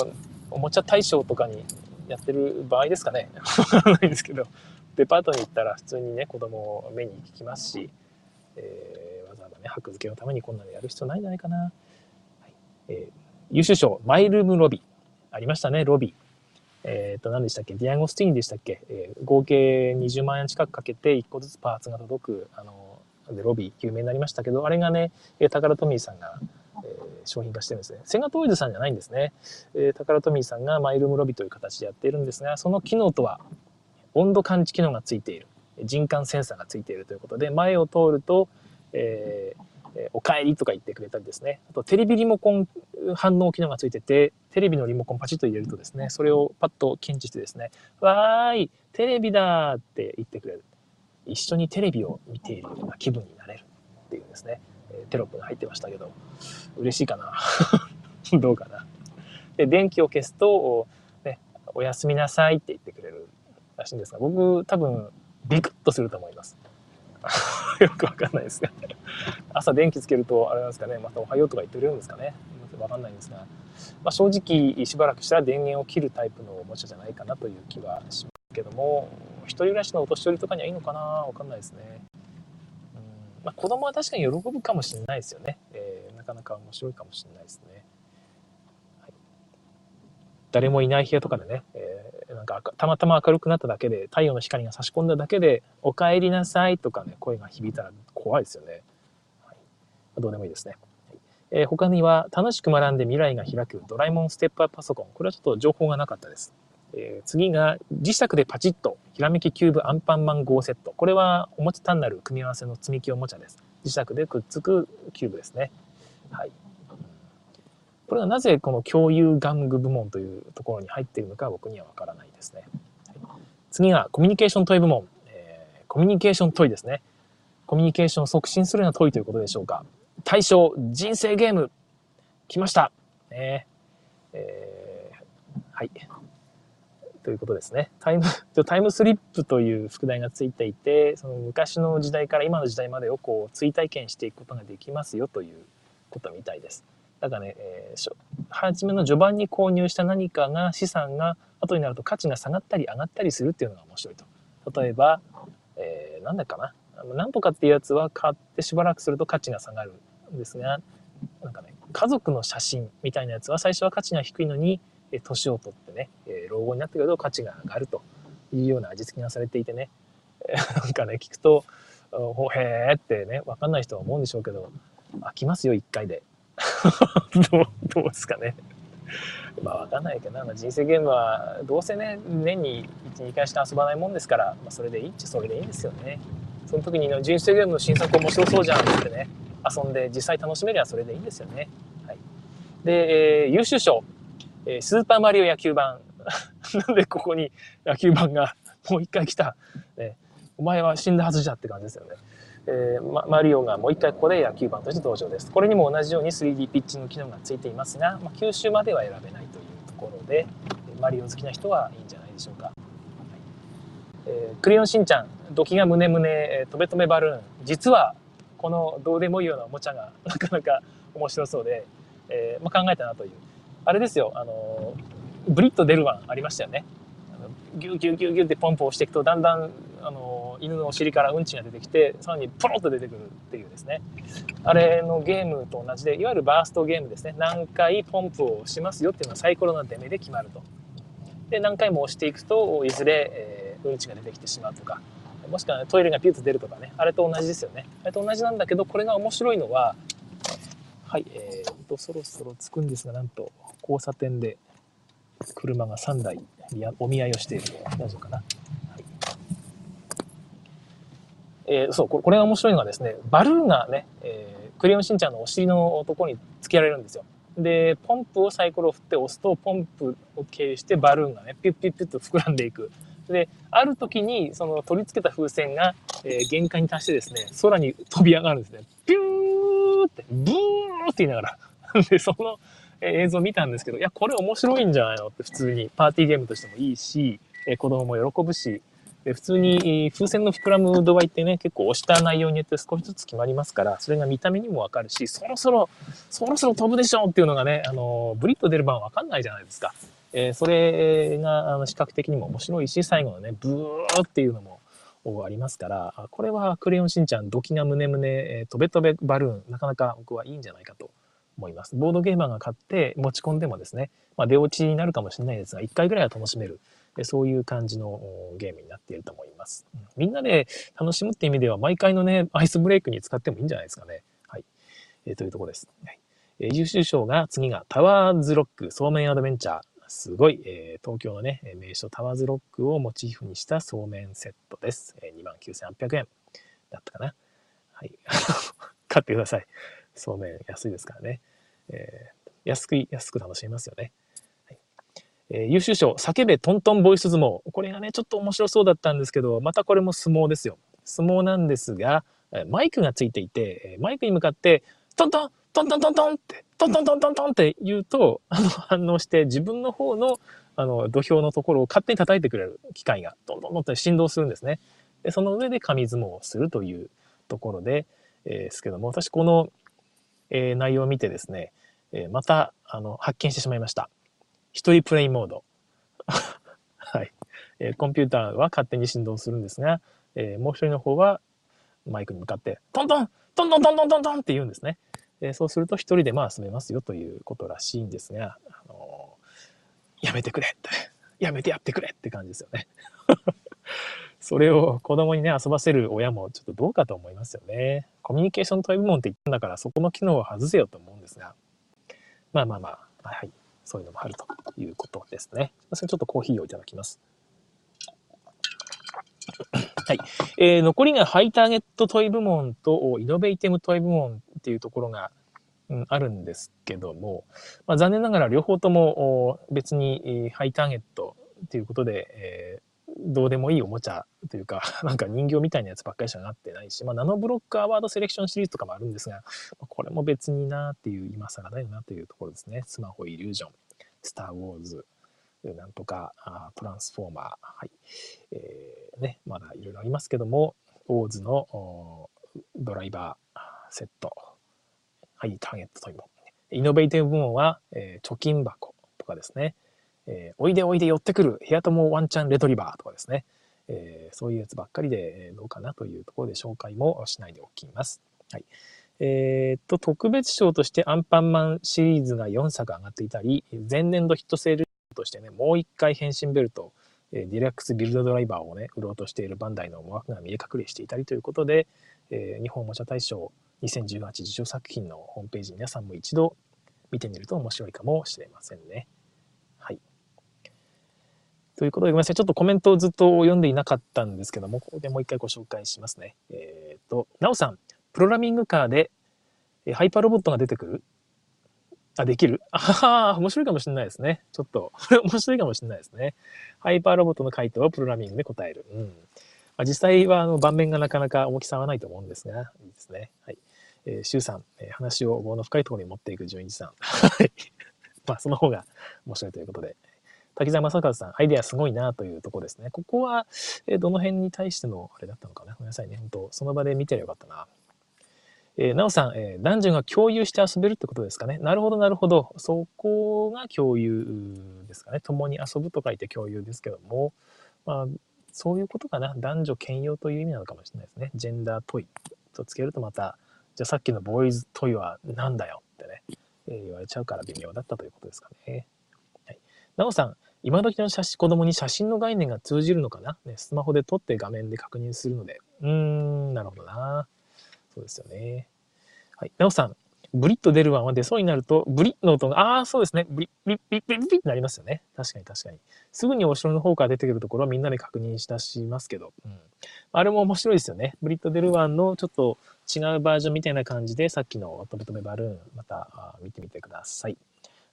おもちゃ大賞とかにやってる場合ですかね。わからないですけど。デパートに行ったら普通にね子供を目に行きますし、えー、わざわざね箔付けのためにこんなのやる必要ないんじゃないかな、はい。えー、優秀賞マイルームロビ。ーありましたねロビーえっ、ー、と、何でしたっけ？ディアゴスティーニでしたっけ、えー、合計20万円近くかけて1個ずつパーツが届く、あの、でロビー有名になりましたけどあれがねタカラトミーさんが、え商品化してるんですね。セガトイズさんじゃないんですね。え、タカラトミーさんがマイルームロビーという形でやっているんですが、その機能とは温度感知機能がついている。人感センサーがついているということで、前を通ると、えーえお帰りとか言ってくれたりですね。あと、テレビリモコン反応機能がついてて、テレビのリモコンパチッと入れるとですね、それをパッと検知してですね、わーい、テレビだって言ってくれる。一緒にテレビを見ているような気分になれるっていうですね、テロップが入ってましたけど、嬉しいかな？どうかな？で、電気を消すと、ね、おやすみなさいって言ってくれるらしいんですが、僕多分ビクッとすると思います。よくわかんないですが 朝電気つけると、あれなんですかね、またおはようとか言ってくれるんですかね。わかんないんですが、まあ、正直しばらくしたら電源を切るタイプのおもちゃじゃないかなという気はしますけども、一人暮らしのお年寄りとかにはいいのかなわかんないですね。うんまあ、子供は確かに喜ぶかもしれないですよね。えー、なかなか面白いかもしれないですね。はい、誰もいない部屋とかでね、え、なんかたまたま明るくなっただけで、太陽の光が差し込んだだけで、お帰りなさいとかね、声が響いたら怖いですよね。はい、どうでもいいですね。えー、他には、楽しく学んで未来が開くドラえもんステップアップパソコン。これはちょっと情報がなかったです。えー、次が、磁石でパチッと、ひらめきキューブアンパンマン号セット。これは、おもちゃ単なる組み合わせの積み木おもちゃです。磁石でくっつくキューブですね。はい。これがなぜこの共有玩具部門というところに入っているのか僕にはわからないですね。次がコミュニケーショントイ部門、えー。コミュニケーショントイですね。コミュニケーションを促進するようなトイということでしょうか。大賞人生ゲーム来ました。ねえー、はい。ということですね。タイム、タイムスリップという副題がついていて、その昔の時代から今の時代までをこう追体験していくことができますよということみたいです。だからね、えー、初めの序盤に購入した何かが資産が後になると価値が下がったり上がったりするっていうのが面白いと。例えば、えー、なんだかな。なんとかっていうやつは買ってしばらくすると価値が下がるんですが、なんかね、家族の写真みたいなやつは最初は価値が低いのに、年を取ってね、老後になってくると価値が上がるというような味付けがされていてね、なんかね、聞くと、ほへーってね、わかんない人は思うんでしょうけど、飽きますよ、一回で。どう、どうですかね。まあわかんないけどな、まあ、人生ゲームはどうせね、年に1、2回しか遊ばないもんですから、まあ、それでいいっちゃそれでいいんですよね。その時に人生ゲームの新作面白そうじゃんってね、遊んで実際楽しめりゃそれでいいんですよね。はい。で、えー、優秀賞、えー、スーパーマリオ野球版。なんでここに野球版がもう一回来た。ね、お前は死んだはずじゃって感じですよね。えー、マリオがもう一回ここで野球版として登場です。これにも同じように 3D ピッチの機能がついていますが、まあ、9周までは選べないというところで、マリオ好きな人はいいんじゃないでしょうか。はい、えー、クレヨンしんちゃん、ドキがムネムネ、えー、とべとべバルーン。実は、このどうでもいいようなおもちゃがなかなか面白そうで、えー、まあ、考えたなという。あれですよ、あの、ブリッと出るワンありましたよね。ギュギュギュギュってポンプをしていくと、だんだん、あの、犬のお尻からうんちが出てきて、さらにポロッと出てくるっていうですね。あれのゲームと同じで、いわゆるバーストゲームですね。何回ポンプをしますよっていうのはサイコロの出目で決まると。で、何回も押していくと、いずれ、えー、うんちが出てきてしまうとか、もしくは、ね、トイレがピュッと出るとかね、あれと同じですよね。あれと同じなんだけど、これが面白いのは、はい、えー、と、そろそろ着くんですが、なんと、交差点で車が3台お見合いをしている。大丈夫かな？はい、えー、そう、これが面白いのがですね、バルーンがね、えー、クレヨンしんちゃんのお尻のところにつけられるんですよ。で、ポンプをサイコロを振って押すと、ポンプを経由してバルーンがね、ピュッピュッピュッと膨らんでいく。で、ある時に、その取り付けた風船が、えー、限界に達してですね、空に飛び上がるんですね。ピューって、ブーって言いながら。で、その映像見たんですけど、いや、これ面白いんじゃないのって普通にパーティーゲームとしてもいいし、え子供も喜ぶし、で普通に風船の膨らむ度合いってね、結構押した内容によって少しずつ決まりますから、それが見た目にもわかるし、そろそろ、そろそろ飛ぶでしょっていうのがね、あの、ブリッと出る番わかんないじゃないですか。えー、それが、あの、視覚的にも面白いし、最後のね、ブーっていうのも、ありますから、これはクレヨンしんちゃん、ドキなムネムネ、えー、とべとべバルーン、なかなか僕はいいんじゃないかと思います。ボードゲーマーが買って持ち込んでもですね、まあ、出落ちになるかもしれないですが、1回ぐらいは楽しめる、そういう感じのゲームになっていると思います。みんなで楽しむって意味では、毎回のね、アイスブレイクに使ってもいいんじゃないですかね。はい。えー、というところです。はいえー優秀賞が次がタワーズロックそうめんアドベンチャー。すごい、えー東京のね、名所タワーズロックをモチーフにしたそうめんセットです。えー、29,800円だったかな。はい。買ってください。そうめん安いですからね。えー安く、安く楽しめますよね。はいえー優秀賞、叫べトントンボイス相撲。これがね、ちょっと面白そうだったんですけど、またこれも相撲ですよ。相撲なんですが、マイクがついていて、マイクに向かって、トントントントントントンって、トントントントントンって言うと、あの、反応して自分の方の、あの、土俵のところを勝手に叩いてくれる機械が、トントントンって振動するんですね。で、その上で紙相撲をするというところで、えーですけども、私この、えー内容を見てですね、えーまた、あの、発見してしまいました。一人プレイモード。はい、えーコンピューターは勝手に振動するんですが、えーもう一人の方はマイクに向かって、トントントントントントントントンって言うんですね。えーそうすると一人でまあ遊べますよということらしいんですが、あのーやめてくれって、やめてやってくれって感じですよね。それを子供にね、遊ばせる親もちょっとどうかと思いますよね。コミュニケーショントイ部門って言ったんだから、そこの機能を外せよと思うんですが、まあまあまあ、はい、そういうのもあるということですね。それちょっとコーヒーをいただきます。はい。えー残りがハイターゲットトイ部門とイノベーティブトイ部門っていうところが、うん、あるんですけども、まあ、残念ながら両方とも別にえハイターゲットっていうことで、えーどうでもいいおもちゃというか、なんか人形みたいなやつばっかりしかなってないし、まあ、ナノブロックアワードセレクションシリーズとかもあるんですが、これも別になっていう、今更だよなというところですね。スマホイリュージョン、スター・ウォーズ、なんとか、あトランスフォーマー、はい。えーね、まだいろいろありますけども、オーズのドライバーセット、はい、ターゲットというも。イノベーティブ部門は、えー貯金箱とかですね、えーおいでおいで寄ってくる、部屋ともワンチャンレトリバーとかですね、えーそういうやつばっかりでどうかなというところで紹介もしないでおきます。はい。えーっと、特別賞としてアンパンマンシリーズが4作上がっていたり、前年度ヒットセールとしてね、もう一回変身ベルト、えディラックスビルドドライバーをね、売ろうとしているバンダイの思惑が見え隠れしていたりということで、え日本おもちゃ大賞2018受賞作品のホームページ皆さんも一度見てみると面白いかもしれませんね。ということで、ごめんなさい。ちょっとコメントをずっと読んでいなかったんですけども、ここでもう一回ご紹介しますね。えっ、と、なおさん、プログラミングカーでえハイパーロボットが出てくる？あ、できる？あはは、面白いかもしれないですね。ちょっと、面白いかもしれないですね。ハイパーロボットの回答をプログラミングで答える。うん。まあ、実際はあの盤面がなかなか重きさはないと思うんですが、いいですね。はい。えー、シュウさん、えー話を棒の深いところに持っていく純一さん。はい。まあ、その方が面白いということで。滝沢正和さん、アイデアすごいなというとこですね。ここは、えどの辺に対してのあれだったのかな？ごめんなさいね。本当その場で見てればよかったな。えーなおさん、えー男女が共有して遊べるってことですかね？なるほど、なるほど。そこが共有ですかね。共に遊ぶと書いて共有ですけども、まあ、そういうことかな。男女兼用という意味なのかもしれないですね。ジェンダートイとつけるとまた、じゃあさっきのボーイズトイはなんだよってね、えー言われちゃうから微妙だったということですかね。はい。なおさん、今時の写真子供に写真の概念が通じるのかな、ね、スマホで撮って画面で確認するので。うーん、なるほどな。そうですよね。はい。なおさん、ブリッと出るワンは出そうになると、ブリッの音が、ああ、そうですね。ブリッ、ブリッ、ブリッ、ブリッ、ブリッってなりますよね。確かに確かに。すぐにお城の方から出てくるところはみんなで確認し出しますけど、うん。あれも面白いですよね。ブリッと出るワンのちょっと違うバージョンみたいな感じで、さっきのとべとべバルーン、また見てみてください。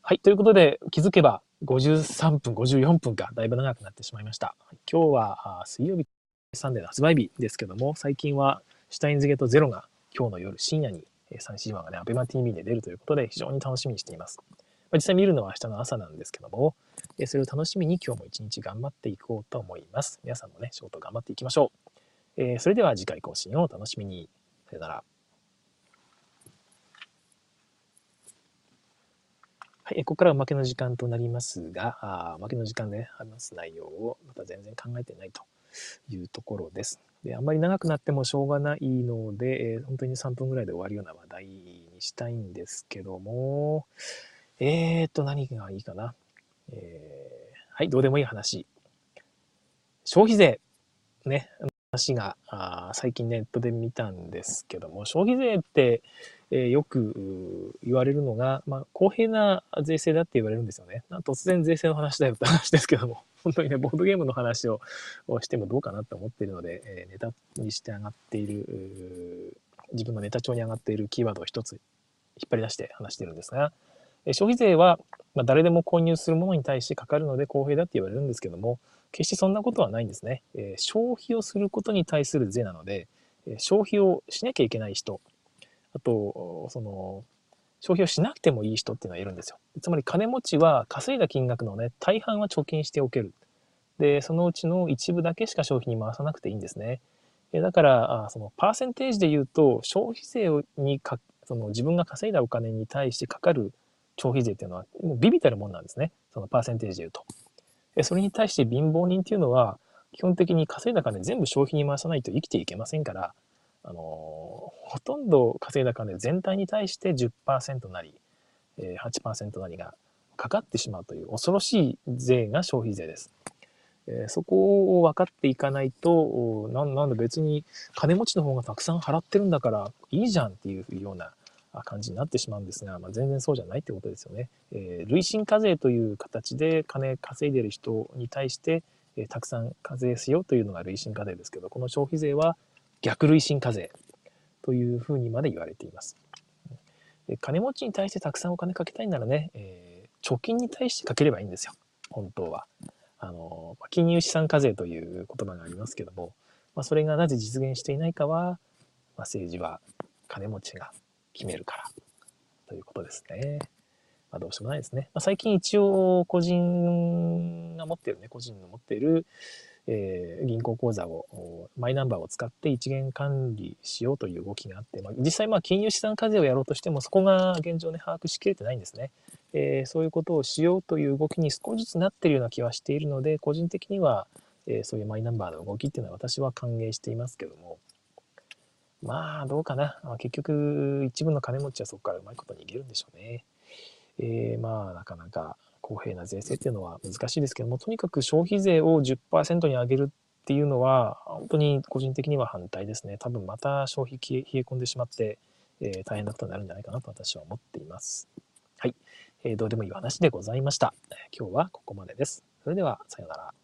はい。ということで、気づけば53分、54分か、だいぶ長くなってしまいました。今日は水曜日、サンデーの発売日ですけども、最近はシュタインズゲートゼロが今日の夜深夜にえー 3C1 がね、アベマ TV で出るということで非常に楽しみにしています。まあ実際見るのは明日の朝なんですけども、それを楽しみに今日も一日頑張っていこうと思います。皆さんもね、仕事頑張っていきましょう。えーそれでは次回更新をお楽しみに。さよなら。はい、ここからはおまけの時間となりますが、あーおまけの時間で話す内容をまた全然考えてないというところです。で、あんまり長くなってもしょうがないので、えー本当に3分ぐらいで終わるような話題にしたいんですけども、えーと、何がいいかな。えーはい、どうでもいい話。消費税。ね。話があ最近ネットで見たんですけども、消費税って、えー、よく言われるのが、まあ、公平な税制だって言われるんですよね。突然税制の話だよって話ですけども、本当にね、ボードゲームの話をしてもどうかなと思っているので、えー、ネタにして上がっている、自分のネタ帳に上がっているキーワードを一つ引っ張り出して話してるんですが、え消費税は、まあ、誰でも購入するものに対してかかるので公平だって言われるんですけども、決してそんなことはないんですね。えー、消費をすることに対する税なので、え消費をしなきゃいけない人、あと、その、消費をしなくてもいい人っていうのはいるんですよ。つまり金持ちは稼いだ金額のね、大半は貯金しておける。で、そのうちの一部だけしか消費に回さなくていいんですね。だから、そのパーセンテージで言うと、消費税にか、その自分が稼いだお金に対してかかる消費税っていうのは、もうビビたるもんなんですね。そのパーセンテージで言うと。それに対して貧乏人っていうのは、基本的に稼いだ金全部消費に回さないと生きていけませんから、あのほとんど稼いだ金全体に対して10%なり、8%なりがかかってしまうという恐ろしい税が消費税です。えそこを分かっていかないとな、なんだ別に金持ちの方がたくさん払ってるんだからいいじゃんっていうような感じになってしまうんですが、まあ、全然そうじゃないってことですよね。えー、累進課税という形で金稼いでる人に対して、えー、たくさん課税しようというのが累進課税ですけど、この消費税は逆累進課税というふうにまで言われています。金持ちに対してたくさんお金かけたいならね、えー、貯金に対してかければいいんですよ。本当は。あの、金融資産課税という言葉がありますけども、まあ、それがなぜ実現していないかは、まあ、政治は金持ちが決めるからということですね。まあ、どうしようもないですね。まあ、最近一応個人が持ってるね、個人の持っている、えー、銀行口座をマイナンバーを使って一元管理しようという動きがあって、まあ、実際まあ金融資産課税をやろうとしてもそこが現状ね把握しきれてないんですね、えー、そういうことをしようという動きに少しずつなってるような気はしているので個人的には、えー、そういうマイナンバーの動きっていうのは私は歓迎していますけども、まあ、どうかな。結局、一部の金持ちはそこからうまいこと逃げるんでしょうね。えー、まあ、なかなか公平な税制っていうのは難しいですけども、とにかく消費税を10%に上げるっていうのは、本当に個人的には反対ですね。多分また消費冷え込んでしまって、えー、大変なことになるんじゃないかなと私は思っています。はい。えー、どうでもいい話でございました。今日はここまでです。それでは、さようなら。